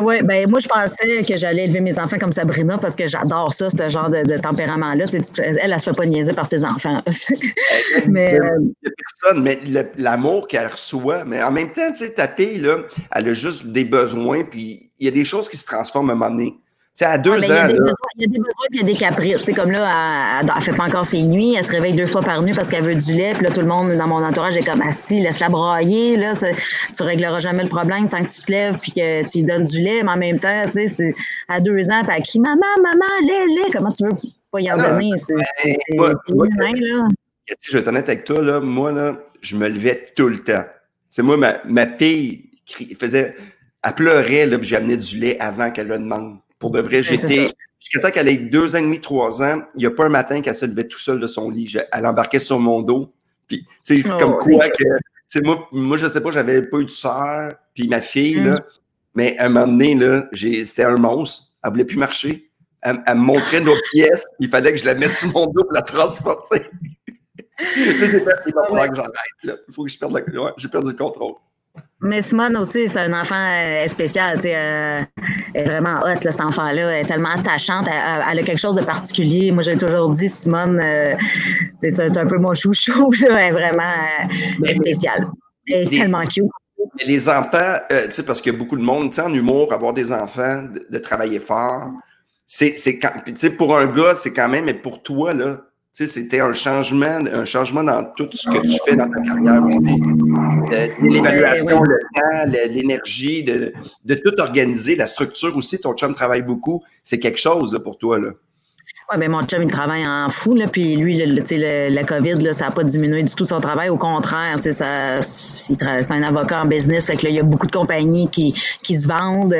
S2: Oui, ben moi, je pensais que j'allais élever mes enfants comme Sabrina parce que j'adore ça, ce genre de, tempérament-là. Tu sais, elle, elle, ne se fait pas niaiser par ses enfants.
S1: mais, il a personne, mais l'amour qu'elle reçoit, mais en même temps, tu sais, ta fille, là, elle a juste des besoins, puis il y a des choses qui se transforment à un moment donné sais, à deux ans. Il y, a des besoins,
S2: il y a des besoins puis il y a des caprices. C'est comme là, elle, ne fait pas encore ses nuits, elle se réveille deux fois par nuit parce qu'elle veut du lait. Puis là, tout le monde dans mon entourage est comme Asti, laisse-la brailler. Là, tu régleras jamais le problème tant que tu te lèves puis que tu lui donnes du lait. Mais en même temps, tu sais, à deux ans, elle crie Maman, maman, lait, lait. Comment tu veux pas y en ah donner? C'est
S1: là. je vais être honnête avec toi, là, moi, là, je me levais tout le temps. C'est moi, ma, ma fille faisait. Elle pleurait, là, puis j'amenais du lait avant qu'elle le demande. Pour de vrai, j'étais Jusqu'à temps qu'elle ait deux ans et demi, trois ans, il n'y a pas un matin qu'elle se levait tout seul de son lit. Elle embarquait sur mon dos. Puis, tu sais, oh, comme quoi que. Moi, moi, je sais pas, j'avais pas eu de soeur, puis ma fille, là, mm. mais à un moment donné, là, c'était un monstre. Elle voulait plus marcher. Elle, me montrait nos pièces. Il fallait que je la mette sur mon dos pour la transporter. il va que j'arrête. Il faut que je perde le... Ouais, j'ai perdu le contrôle.
S2: Mais Simone aussi, c'est un enfant euh, spécial. Tu sais, euh, elle est vraiment hot, là, cet enfant-là. Elle est tellement attachante. Elle, a quelque chose de particulier. Moi, j'ai toujours dit, Simone, euh, c'est un peu mon chouchou. Là, elle est vraiment spéciale. Elle est tellement cute.
S1: les enfants, tu sais, parce qu'il y a beaucoup de monde, tu sais, en humour, avoir des enfants, de, travailler fort, c'est, tu sais, pour un gars, c'est quand même, mais pour toi, là, c'était un changement, un changement dans tout ce que tu fais dans ta carrière aussi. Euh, l'évaluation, le temps, l'énergie, de, de, tout organiser, la structure aussi. Ton chum travaille beaucoup. C'est quelque chose pour toi. Là.
S2: Oui, mais mon chum, il travaille en fou, là, puis lui, le, le, la COVID, là, ça n'a pas diminué du tout son travail. Au contraire, c'est un avocat en business, fait que là, il y a beaucoup de compagnies qui, qui se vendent.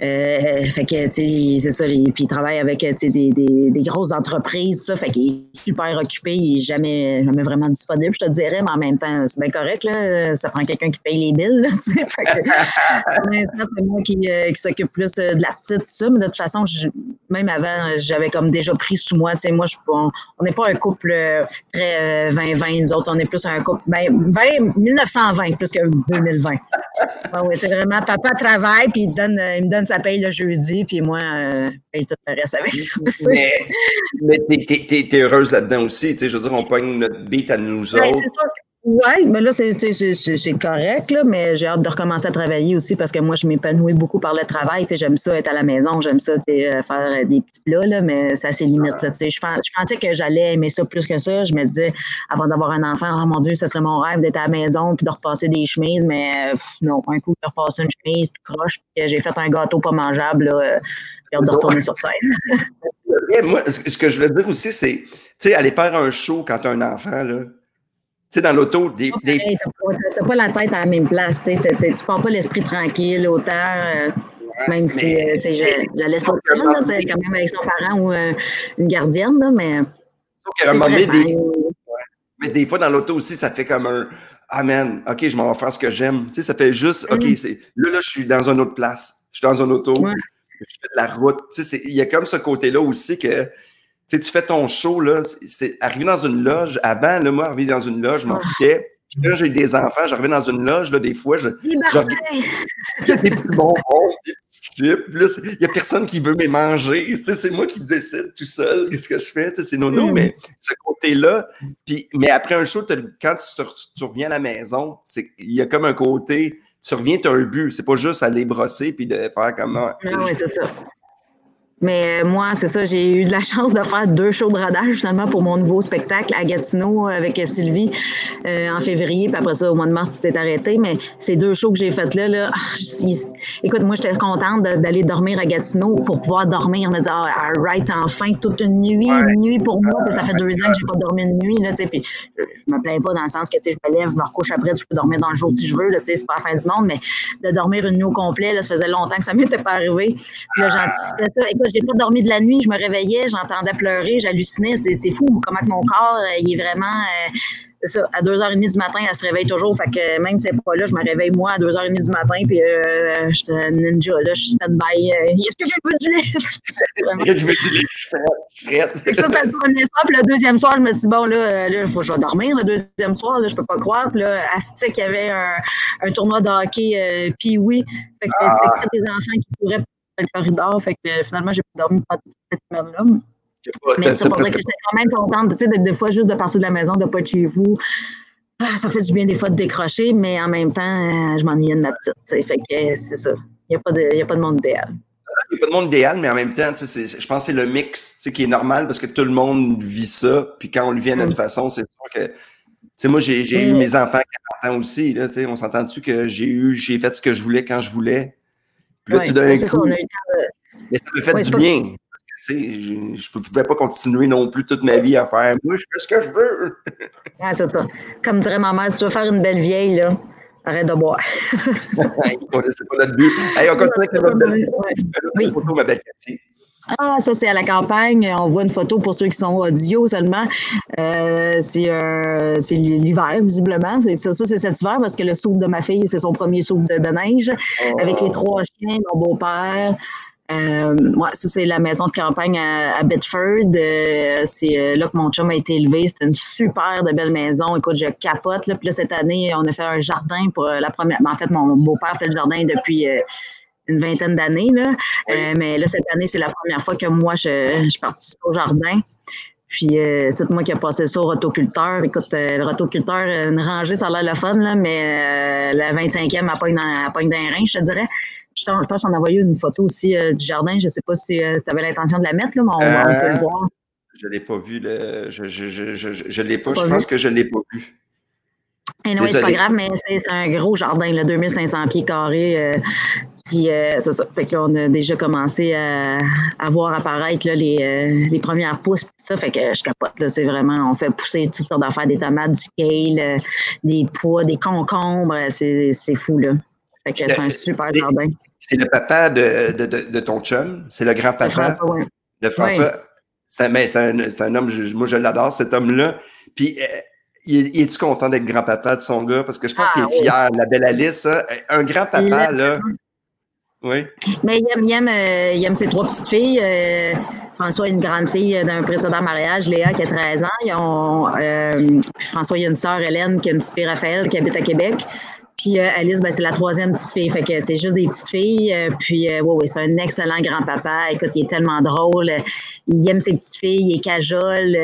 S2: Euh, fait que, tu sais, c'est ça. puis il travaille avec, des, des, des, grosses entreprises, tout ça. Fait qu'il est super occupé. Il est jamais, jamais vraiment disponible, je te dirais, mais en même temps, c'est bien correct, là. Ça prend quelqu'un qui paye les billes, là, tu sais. Fait que, c'est moi qui, euh, qui s'occupe plus euh, de la petite, ça. Mais de toute façon, même avant, j'avais comme déjà pris sous moi. Tu sais, moi, je, on n'est pas un couple très 20-20, nous autres. On est plus un couple, ben, 20, 1920 plus que 2020. ouais, c'est vraiment, papa travaille, puis il, donne, il me donne ça paye le jeudi, puis moi, euh, paye tout le reste avec ça.
S1: Mais, mais t'es, es, heureuse là-dedans aussi. Tu sais, je veux dire, on pogne notre beat à nous ben, autres.
S2: Oui, mais là, c'est correct, là, mais j'ai hâte de recommencer à travailler aussi parce que moi, je m'épanouis beaucoup par le travail. J'aime ça être à la maison, j'aime ça euh, faire des petits plats, là, mais ça c'est limite. Là, je, pensais que j'allais aimer ça plus que ça. Je me disais, avant d'avoir un enfant, oh mon Dieu, ce serait mon rêve d'être à la maison puis de repasser des chemises, mais non, un coup, de repasser une chemise, puis croche, puis j'ai fait un gâteau pas mangeable, là, euh, hâte de retourner sur scène.
S1: moi, ce que je veux dire aussi, c'est, tu sais, aller faire un show quand tu as un enfant, là, sais, dans l'auto, des. des...
S2: T'as pas la tête à la même place, tu sais. Tu prends pas l'esprit tranquille autant. Euh, même si, euh, je, je, laisse pas quand même avec son parent ou euh, une gardienne, là, mais.
S1: Sauf moment des. Mais des fois, dans l'auto aussi, ça fait comme un. Ah, man, OK, je m'en vais faire ce que j'aime. Tu sais, ça fait juste. OK, mm. c'est là, là, je suis dans une autre place. Je suis dans une auto. Je fais de la route. Tu sais, il y a comme ce côté-là aussi que sais, tu fais ton show, là, c'est arriver dans une loge. Avant, là, moi, arriver dans une loge, je m'en ah. foutais. Puis quand j'ai des enfants, j'arrivais dans une loge, là, des fois, je. Il y a des petits bonbons, des petits chips. il n'y a personne qui veut me manger. Tu sais, c'est moi qui décide tout seul qu'est-ce que je fais. Tu sais, c'est nono, mm. mais ce côté-là. Puis, mais après un show, quand tu, reviens à la maison, il y a comme un côté. Tu reviens, tu as un but. C'est pas juste aller brosser puis de faire comme.
S2: Ah, oui, c'est ça. Mais euh, moi, c'est ça, j'ai eu de la chance de faire deux shows de rodage justement pour mon nouveau spectacle à Gatineau avec Sylvie euh, en février. Puis après ça, au mois de mars, tu t'es arrêté. Mais ces deux shows que j'ai faits là, là ah, écoute, moi, j'étais contente d'aller dormir à Gatineau pour pouvoir dormir. On a dit, ah, right, enfin, toute une nuit, une nuit pour moi. Puis ça fait deux ans que j'ai pas dormi une nuit. Là, puis je me plains pas dans le sens que je me lève, je me recouche après, je peux dormir dans le jour si je veux. C'est pas la fin du monde. Mais de dormir une nuit au complet, là, ça faisait longtemps que ça m'était pas arrivé. Puis là, j'anticipais ça. Écoute, j'ai pas dormi de la nuit, je me réveillais, j'entendais pleurer, j'hallucinais. C'est fou comment que mon corps, euh, il est vraiment. Euh, ça, à 2h30 du matin, elle se réveille toujours. Fait que même si c'est pas là, je me réveille moi à 2h30 du matin, puis euh, je suis ninja, là, je suis stand-by. Euh, Est-ce que j'ai pas du lait? je veux du lait? ça, c'était le premier soir. Puis le deuxième soir, je me suis dit, bon, là, il faut que je vais dormir. Le deuxième soir, là, je peux pas croire. Puis là, à Stick, il y avait un, un tournoi de hockey, puis oui. Fait que ah. c'était des enfants qui couraient le corridor. Fait que finalement, j'ai pas dormi pendant cette semaine-là. Mais ça pour dire que j'étais quand même contente, tu sais, des fois, juste de partir de la maison, de pas être chez vous. Ah, ça fait du bien des fois de décrocher, mais en même temps, euh, je m'ennuyais de ma petite. Fait que c'est ça. Il n'y a, pas de, a pas de monde idéal.
S1: Il n'y a pas de monde idéal, mais en même temps, je pense que c'est le mix qui est normal parce que tout le monde vit ça. Puis quand on le vit à notre mm. façon, c'est sûr que. sais, moi, j'ai eu mm. mes enfants à 40 ans aussi. Là, on s'entend dessus que j'ai eu, j'ai fait ce que je voulais quand je voulais? Puis là, tout d'un coup. Mais ça me fait du bien je ne pouvais pas continuer non plus toute ma vie à faire moi, je fais ce que je veux.
S2: ouais, c'est ça. Comme dirait ma mère, si tu veux faire une belle vieille, là, arrête de boire.
S1: c'est pas notre but. Hey, on continue avec notre belle, photo, ma belle Cathy.
S2: Ah, ça, c'est à la campagne. On voit une photo pour ceux qui sont audio seulement. Euh, c'est euh, l'hiver, visiblement. Ça, ça c'est cet hiver parce que le soupe de ma fille, c'est son premier soupe de, neige. Avec les trois chiens, mon beau-père. Euh, ça, c'est la maison de campagne à, Bedford. Euh, c'est euh, là que mon chum a été élevé. C'est une super belle maison. Écoute, je capote. Là. Puis là, cette année, on a fait un jardin pour la première. Ben, en fait, mon beau-père fait le jardin depuis une vingtaine d'années. Là. mais là, cette année, c'est la première fois que moi, je, je participe au jardin. Puis c'est tout moi qui ai passé ça au rotoculteur. Écoute, le rotoculteur, une rangée, ça a l'air le fun, là, mais la 25e, elle pogne dans, pogne dans les reins, je te dirais. Je pense qu'on a envoyé une photo aussi euh, du jardin. Je ne sais pas si euh, tu avais l'intention de la mettre, là, mais on, peut le euh, voir.
S1: Je ne l'ai pas vu. Je ne l'ai pas. je pense que je ne l'ai pas vu.
S2: Non, c'est pas grave, mais c'est un gros jardin, là, 2500 pieds carrés. Puis c'est ça. Fait qu'on a déjà commencé à, voir apparaître là, les, les, premières pousses. Ça fait que je capote. C'est vraiment, on fait pousser toutes sortes d'affaires, des tomates, du kale, des pois, des concombres. C'est fou, là. Fait que c'est un super jardin.
S1: C'est le papa de, de, de, ton chum, c'est le grand-papa? De François? C'est un, un, homme, moi je l'adore, cet homme-là. Puis, euh, il, est-tu content d'être grand-papa de son gars? Parce que je pense qu'il est ah, fier, la belle Alice. Hein. Un grand-papa, là. Oui.
S2: Mais il aime, euh, il aime, ses trois petites filles. Euh, François a une grande fille d'un précédent mariage, Léa qui a 13 ans. Ils ont, François, il y a une sœur, Hélène, qui a une petite fille, Raphaël, qui habite à Québec. Puis euh, Alice, ben, c'est la troisième petite fille. Fait que c'est juste des petites filles. Euh, puis, euh, ouais, c'est un excellent grand-papa. Écoute, il est tellement drôle. Il aime ses petites filles, il est cajole.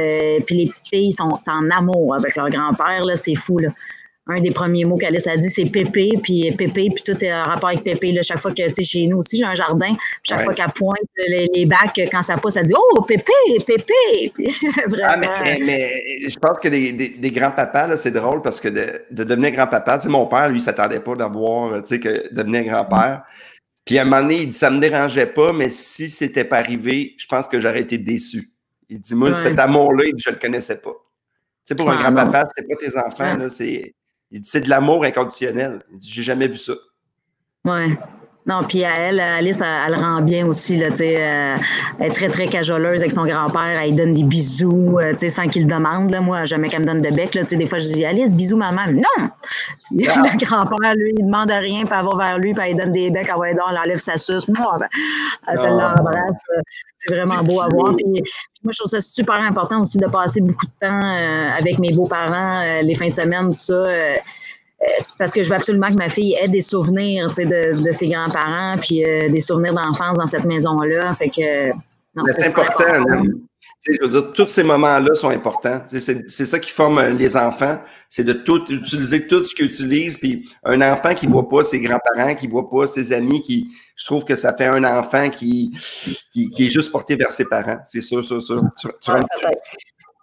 S2: puis les petites filles sont en amour avec leur grand-père. C'est fou. Là un des premiers mots qu'Alice a dit, c'est Pépé, puis Pépé, puis tout est en rapport avec Pépé. Là, chaque fois que, tu sais, chez nous aussi, j'ai un jardin, chaque fois qu'elle pointe les, bacs, quand ça pousse, elle dit Oh, Pépé, Pépé!
S1: Ah, mais, mais, je pense que des, des, grands-papas, c'est drôle parce que de, de devenir grand-papa, tu sais, mon père, lui, s'attendait pas d'avoir, tu sais, que devenir grand-père. Puis à un moment donné, il dit Ça me dérangeait pas, mais si c'était pas arrivé, je pense que j'aurais été déçu. Il dit Moi, cet amour-là, je le connaissais pas. Tu sais, pour un grand-papa, c'est pas tes enfants, là, c'est il dit c'est de l'amour inconditionnel. Il dit j'ai jamais vu ça.
S2: Ouais. Non, puis elle, Alice, elle, rend bien aussi. Là, euh, elle est très, très cajoleuse avec son grand-père. Elle donne des bisous euh, sans qu'il le demande. Là. Moi, jamais qu'elle me donne de bec. Là, des fois, je dis Alice, bisous, maman. Non! Ah. Le grand-père, lui, il demande rien, puis elle va vers lui, puis elle donne des becs. Elle va elle enlève sa suce. Moi, ben, elle ah. l'embrasse. C'est vraiment beau à voir. Puis, moi, je trouve ça super important aussi de passer beaucoup de temps euh, avec mes beaux-parents, les fins de semaine, tout ça parce que je veux absolument que ma fille ait des souvenirs de, ses grands-parents, puis euh, des souvenirs d'enfance dans cette maison-là. Fait que.
S1: C'est important. Je veux dire, tous ces moments-là sont importants. C'est ça qui forme euh, les enfants. C'est de tout utiliser tout ce qu'ils utilisent. Puis un enfant qui voit pas ses grands-parents, qui voit pas ses amis, qui, je trouve que ça fait un enfant qui, qui, est juste porté vers ses parents. C'est sûr, sûr, sûr.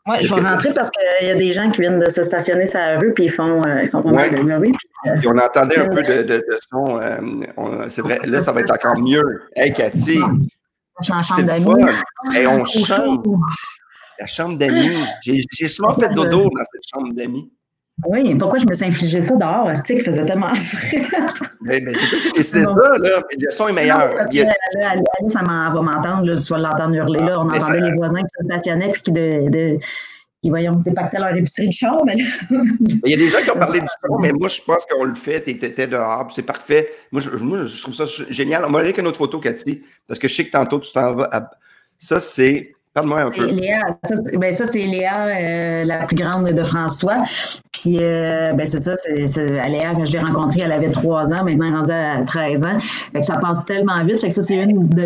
S2: Oui, je vais rentrer parce qu'il y a des gens qui viennent de se stationner sur la rue puis ils font, euh, ils font pas mal de bruit.
S1: Euh, on entendait un peu de, de, son. Euh, c'est vrai, là, ça va être encore mieux. Hey, Cathy!
S2: C'est en chambre d'amis.
S1: Hey, on chante. La chambre d'amis. J'ai souvent fait dodo dans cette chambre d'amis.
S2: Oui, pourquoi je me suis infligé ça dehors? C'est qu'il faisait tellement frais?
S1: mais, mais c'est ça, là. Le son est meilleur. Non,
S2: a... là, Alice, ça va m'entendre. Tu vas l'entendre hurler. là. On entendait les voisins qui se stationnaient puis qui, de, de, qui voyons, dépactaient leur épicerie de char. Mais...
S1: Il y a des gens qui ont parlé du son, mais moi, je pense qu'on le fait. Tu étais dehors, c'est parfait. Moi je, moi, je trouve ça génial. On va aller avec une autre photo, Cathy, parce que je sais que tantôt, tu t'en vas. À... Ça, c'est Parle-moi un peu.
S2: Léa, ça, ben ça c'est Léa, euh, la plus grande de François. Puis, euh, ben c'est ça, c'est, Léa, quand je l'ai rencontrée, elle avait 3 ans, maintenant elle est rendue à 13 ans. Fait que ça passe tellement vite. Fait que ça, c'est une de.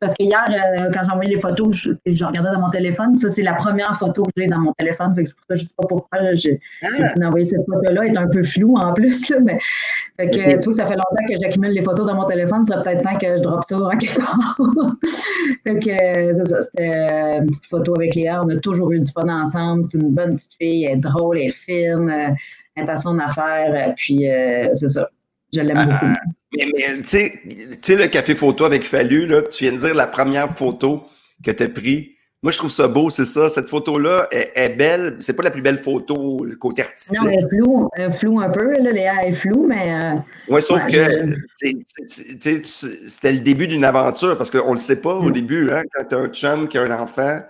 S2: Parce que hier, euh, quand j'ai envoyé les photos, je, je, regardais dans mon téléphone. Ça, c'est la première photo que j'ai dans mon téléphone. Fait que c'est pour ça que je ne sais pas pourquoi j'ai ah. envoyé cette photo-là. Elle est un peu floue en plus. Là, mais, fait que, tu vois, ça fait longtemps que j'accumule les photos dans mon téléphone. Ça serait peut-être temps que je drop ça en quelque part. fait que, c'est ça, c'était une petite photo avec Léa. On a toujours eu du fun ensemble. C'est une bonne petite fille. Elle est drôle, elle est fine, euh, elle est à son affaire. Euh, puis, euh, c'est ça. Je l'aime beaucoup.
S1: Mais, mais tu sais, le café photo avec Fallu, là, tu viens de dire la première photo que tu as prise. Moi, je trouve ça beau, c'est ça. Cette photo-là est, belle. C'est pas la plus belle photo, le côté artistique.
S2: Non, elle est floue, floue un peu. Là, Léa est floue, mais. Euh,
S1: oui, sauf que c'était le début d'une aventure parce qu'on le sait pas au mm. début, hein, quand tu as un chum qui a un enfant,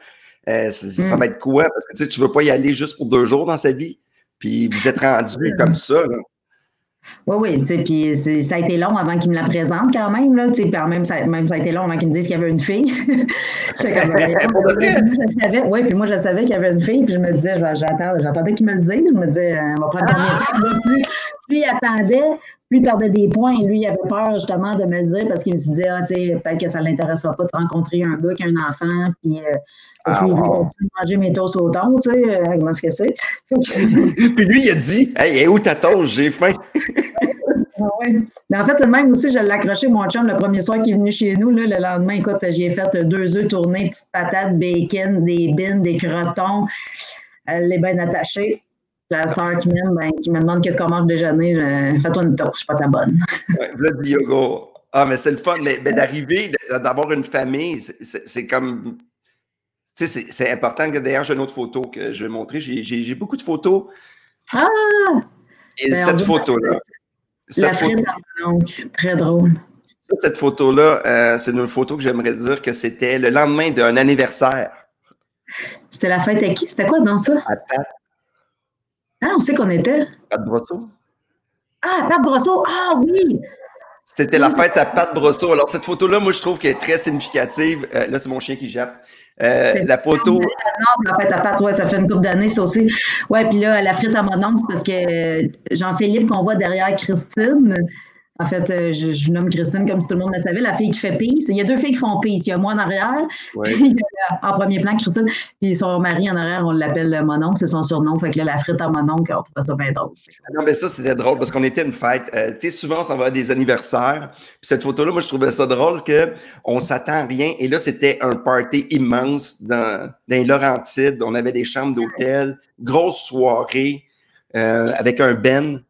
S1: euh, ça mm. va être quoi? Parce que tu veux pas y aller juste pour deux jours dans sa vie. Puis vous êtes rendu comme ça. Là.
S2: Oui, oui, puis ça a été long avant qu'il me la présente quand même, là, puis même ça, même ça a été long avant qu'il me dise qu'il y avait une fille. c'est comme, je savais, oui, puis moi je savais qu'il y avait une fille, puis je me disais, j'attendais qu'il me le dise, je me disais, euh, on va prendre le temps. Plus, plus il attendait, plus il perdait des points, lui, il avait peur justement de me le dire parce qu'il me disait, ah, tu sais, peut-être que ça ne l'intéressera pas de rencontrer un gars qui a un enfant, puis, euh, ah, puis il manger mes toasts au thon, tu sais, euh, comment est-ce que c'est?
S1: puis lui, il a dit, hey, où ta toast? J'ai faim.
S2: Mais en fait, c'est le même aussi, je l'ai accroché, mon chum, le premier soir qui est venu chez nous. Là, le lendemain, écoute, j'ai fait deux œufs tournés, petites patates, bacon, des bines, des crotons. Elle est bien attachée. La sœur qui m'aime, ben, qui me demande qu'est-ce qu'on mange déjeuner, fais-toi une toast, je suis pas ta bonne.
S1: ouais, du yoga. Ah, mais c'est le fun. Mais, d'arriver, d'avoir une famille, c'est comme. Tu sais, c'est important que d'ailleurs, j'ai une autre photo que je vais montrer. J'ai beaucoup de photos.
S2: Ah!
S1: Et ben, cette photo-là.
S2: La photo... très drôle.
S1: cette photo-là, euh, c'est une photo que j'aimerais dire que c'était le lendemain d'un anniversaire.
S2: C'était la fête à qui? C'était quoi dans ça?
S1: À Pat.
S2: Ah, on sait qu'on était.
S1: Pat Brosseau.
S2: Ah, Pat Brosseau. Ah oui!
S1: C'était la fête à Pat Brosseau. Alors, cette photo-là, moi, je trouve qu'elle est très significative. Euh, là, c'est mon chien qui jappe. Euh, la photo.
S2: Non, la fête à Pat, ouais, ça fait une couple d'années, ça aussi. Ouais, puis là, la frite à mon oncle, c'est parce que Jean-Philippe, qu'on voit derrière Christine, en fait, euh, je, je, nomme Christine comme si tout le monde le savait, la fille qui fait peace. Il y a deux filles qui font peace. Il y a moi en arrière, puis en premier plan Christine, puis son mari en arrière, on l'appelle Monon, c'est son surnom. Fait que là, la frite à Monon, on trouve ça bien drôle.
S1: Non, mais ça, c'était drôle parce qu'on était une fête. Euh, tu sais, souvent, s'en va à des anniversaires. Puis cette photo-là, moi, je trouvais ça drôle parce qu'on s'attend à rien. Et là, c'était un party immense dans, dans les Laurentides. On avait des chambres d'hôtel, grosse soirée euh, avec un Ben.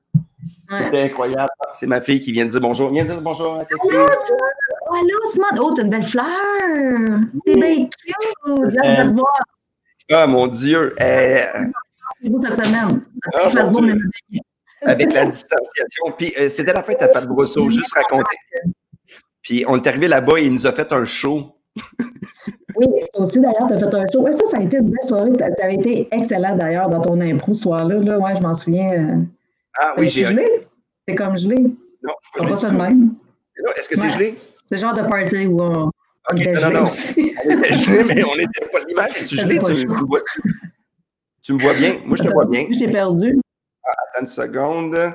S1: C'était incroyable. C'est ma fille qui vient de dire bonjour. Viens dire bonjour à Cathy.
S2: Allô, Simone. Oh, t'as une belle fleur. T'es bien cute. Là, de te voir.
S1: Ah, mon Dieu. Euh...
S2: cette semaine.
S1: Ah, avec la distanciation. Puis euh, c'était la fête à Pat Brosseau, juste raconter. Puis on est arrivé là-bas et il nous a fait un show.
S2: oui, aussi d'ailleurs, tu as fait un show. Ouais, ça, ça a été une belle soirée. Tu avais été excellent d'ailleurs dans ton impro ce soir-là. Là. Ouais, je m'en souviens.
S1: Ah oui, j'ai.
S2: gelé? C'est comme gelé?
S1: Non,
S2: je pas ça de même.
S1: Est-ce que c'est gelé?
S2: C'est le genre de party où on,
S1: était. Non, non. on était gelé, mais on n'était pas l'image. Es-tu gelé? Tu, me vois, tu me vois bien? Moi, je te vois bien.
S2: J'ai perdu.
S1: Ah, attends une seconde.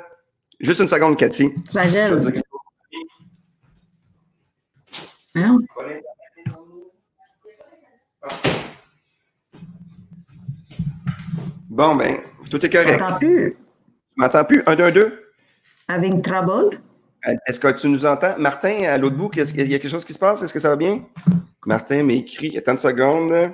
S1: Juste une seconde, Cathy.
S2: Ça gèle.
S1: Hein? Bon, ben, tout est correct.
S2: Je plus.
S1: Tu m'entends plus? Un, deux, deux?
S2: Avec trouble.
S1: Euh, est-ce que tu nous entends? Martin, à l'autre bout, il y a quelque chose qui se passe? Est-ce que ça va bien? Martin m'écrit, attends une seconde.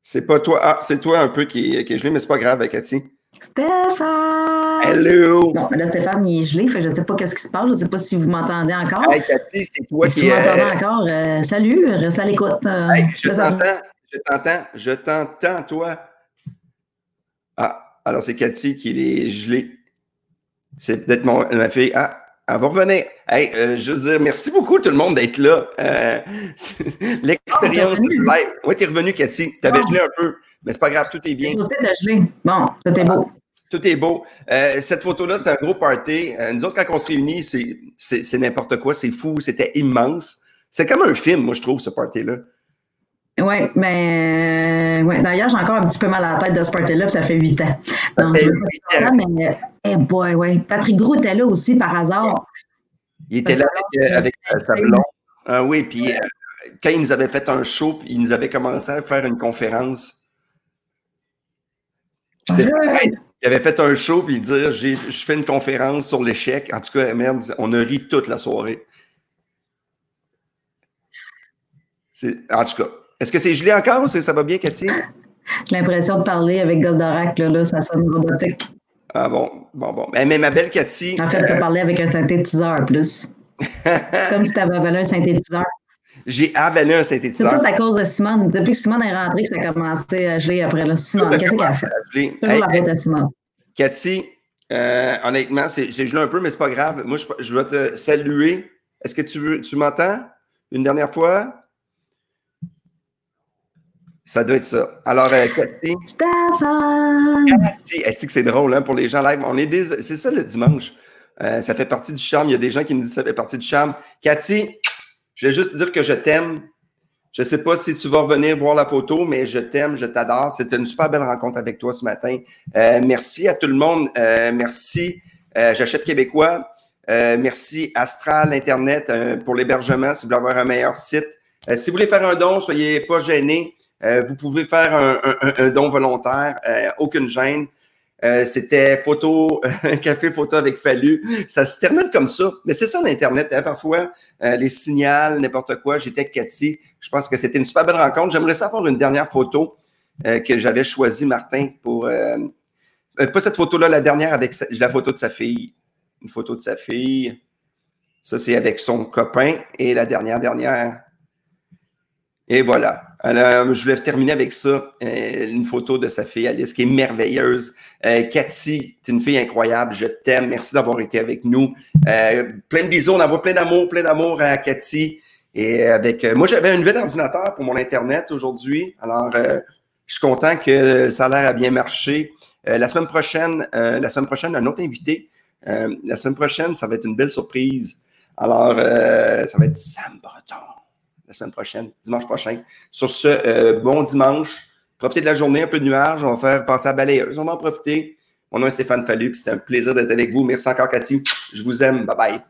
S1: C'est pas toi. Ah, c'est toi un peu qui, est gelé, mais c'est pas grave, Cathy.
S2: Stéphane!
S1: Hello!
S2: Non, là, Stéphane, il est gelé, fait, je ne sais pas qu'est-ce qui se passe. Je ne sais pas si vous m'entendez encore.
S1: Hey, Cathy, c'est toi qui...
S2: Si vous m'entendez encore, euh, salut, reste à l'écoute. Euh,
S1: je t'entends, je t'entends, je t'entends, toi. Ah, alors c'est Cathy qui est gelée. C'est peut-être ma fille. Ah, elle va revenir. Hey, euh, je veux dire, merci beaucoup tout le monde d'être là. Euh, l'expérience oh, live. Oui, t'es revenu, Cathy. T'avais gelé un peu, mais c'est pas grave, tout est bien.
S2: T'as gelé. Bon, tout est beau.
S1: Tout est beau. Euh, cette photo-là, c'est un gros party. nous autres, quand on se réunit, c'est n'importe quoi. C'est fou. C'était immense. C'est comme un film, moi, je trouve, ce party-là.
S2: Oui, mais ouais. d'ailleurs, j'ai encore un petit peu mal à la tête de ce party-là, ça fait huit ans. Donc, ça mais eh boy, ouais. Patrick Gros était là aussi par hasard.
S1: Il était là avec, euh, sa blonde. Ah oui, puis euh, quand il nous avait fait un show, il nous avait commencé à faire une conférence. Il avait fait un show, puis il disait Je fais une conférence sur l'échec. En tout cas, merde, on a ri toute la soirée. En tout cas, est-ce que c'est gelé encore ou ça va bien, Cathy?
S2: J'ai l'impression de parler avec Goldorak, là, là, ça sonne robotique.
S1: Ah bon, bon, bon. Mais, ma belle Cathy.
S2: En fait, tu as parlé avec un synthétiseur plus. comme si tu avais un synthétiseur.
S1: J'ai avalé un synthétiseur.
S2: C'est ça, c'est à cause de Simone. Depuis que Simone est rentrée, ça a commencé à geler après. Là. Simone, qu'est-ce qu'elle a fait? Toujours hey, la faute à Simone.
S1: Cathy, euh, honnêtement, c'est gelé un peu, mais c'est pas grave. Moi, je, je vais te saluer. Est-ce que tu, veux, tu m'entends? Une dernière fois? Ça doit être ça. Alors, euh, Cathy?
S2: Stéphane!
S1: Cathy, est-ce que c'est drôle hein, pour les gens live? On est des... C'est ça le dimanche. Euh, ça fait partie du charme. Il y a des gens qui nous disent que ça fait partie du charme. Cathy, je vais juste dire que je t'aime. Je ne sais pas si tu vas revenir voir la photo, mais je t'aime, je t'adore. C'était une super belle rencontre avec toi ce matin. Euh, merci à tout le monde. Euh, merci. J'achète québécois. Merci Astral Internet pour l'hébergement si vous voulez avoir un meilleur site. si vous voulez faire un don, soyez pas gênés. Vous pouvez faire un, don volontaire, aucune gêne. Euh, c'était photo, café photo avec Fallu. Ça se termine comme ça. Mais c'est ça l'Internet. Hein, parfois, euh, les signals, n'importe quoi. J'étais avec Cathy. Je pense que c'était une super belle rencontre. J'aimerais savoir une dernière photo euh, que j'avais choisi, Martin, pour. pas cette photo-là, la dernière avec la photo de sa fille. Une photo de sa fille. Ça, c'est avec son copain. Et la dernière, dernière. Et voilà. Alors, je voulais terminer avec ça, euh, une photo de sa fille Alice qui est merveilleuse. Euh, Cathy, tu es une fille incroyable, je t'aime, merci d'avoir été avec nous. Euh, plein de bisous, on envoie plein d'amour, plein d'amour à Cathy. Et avec moi, j'avais un nouvel ordinateur pour mon Internet aujourd'hui. Alors, je suis content que ça a l'air à bien marcher. la semaine prochaine, la semaine prochaine, un autre invité. la semaine prochaine, ça va être une belle surprise. Alors, ça va être Sam Breton la semaine prochaine, dimanche prochain. Sur ce, euh, bon dimanche. Profitez de la journée, un peu de nuage. On va faire passer à balayeuse. On va en profiter. Mon nom est Stéphane Fallu, c'était un plaisir d'être avec vous. Merci encore, Cathy. Je vous aime. Bye bye.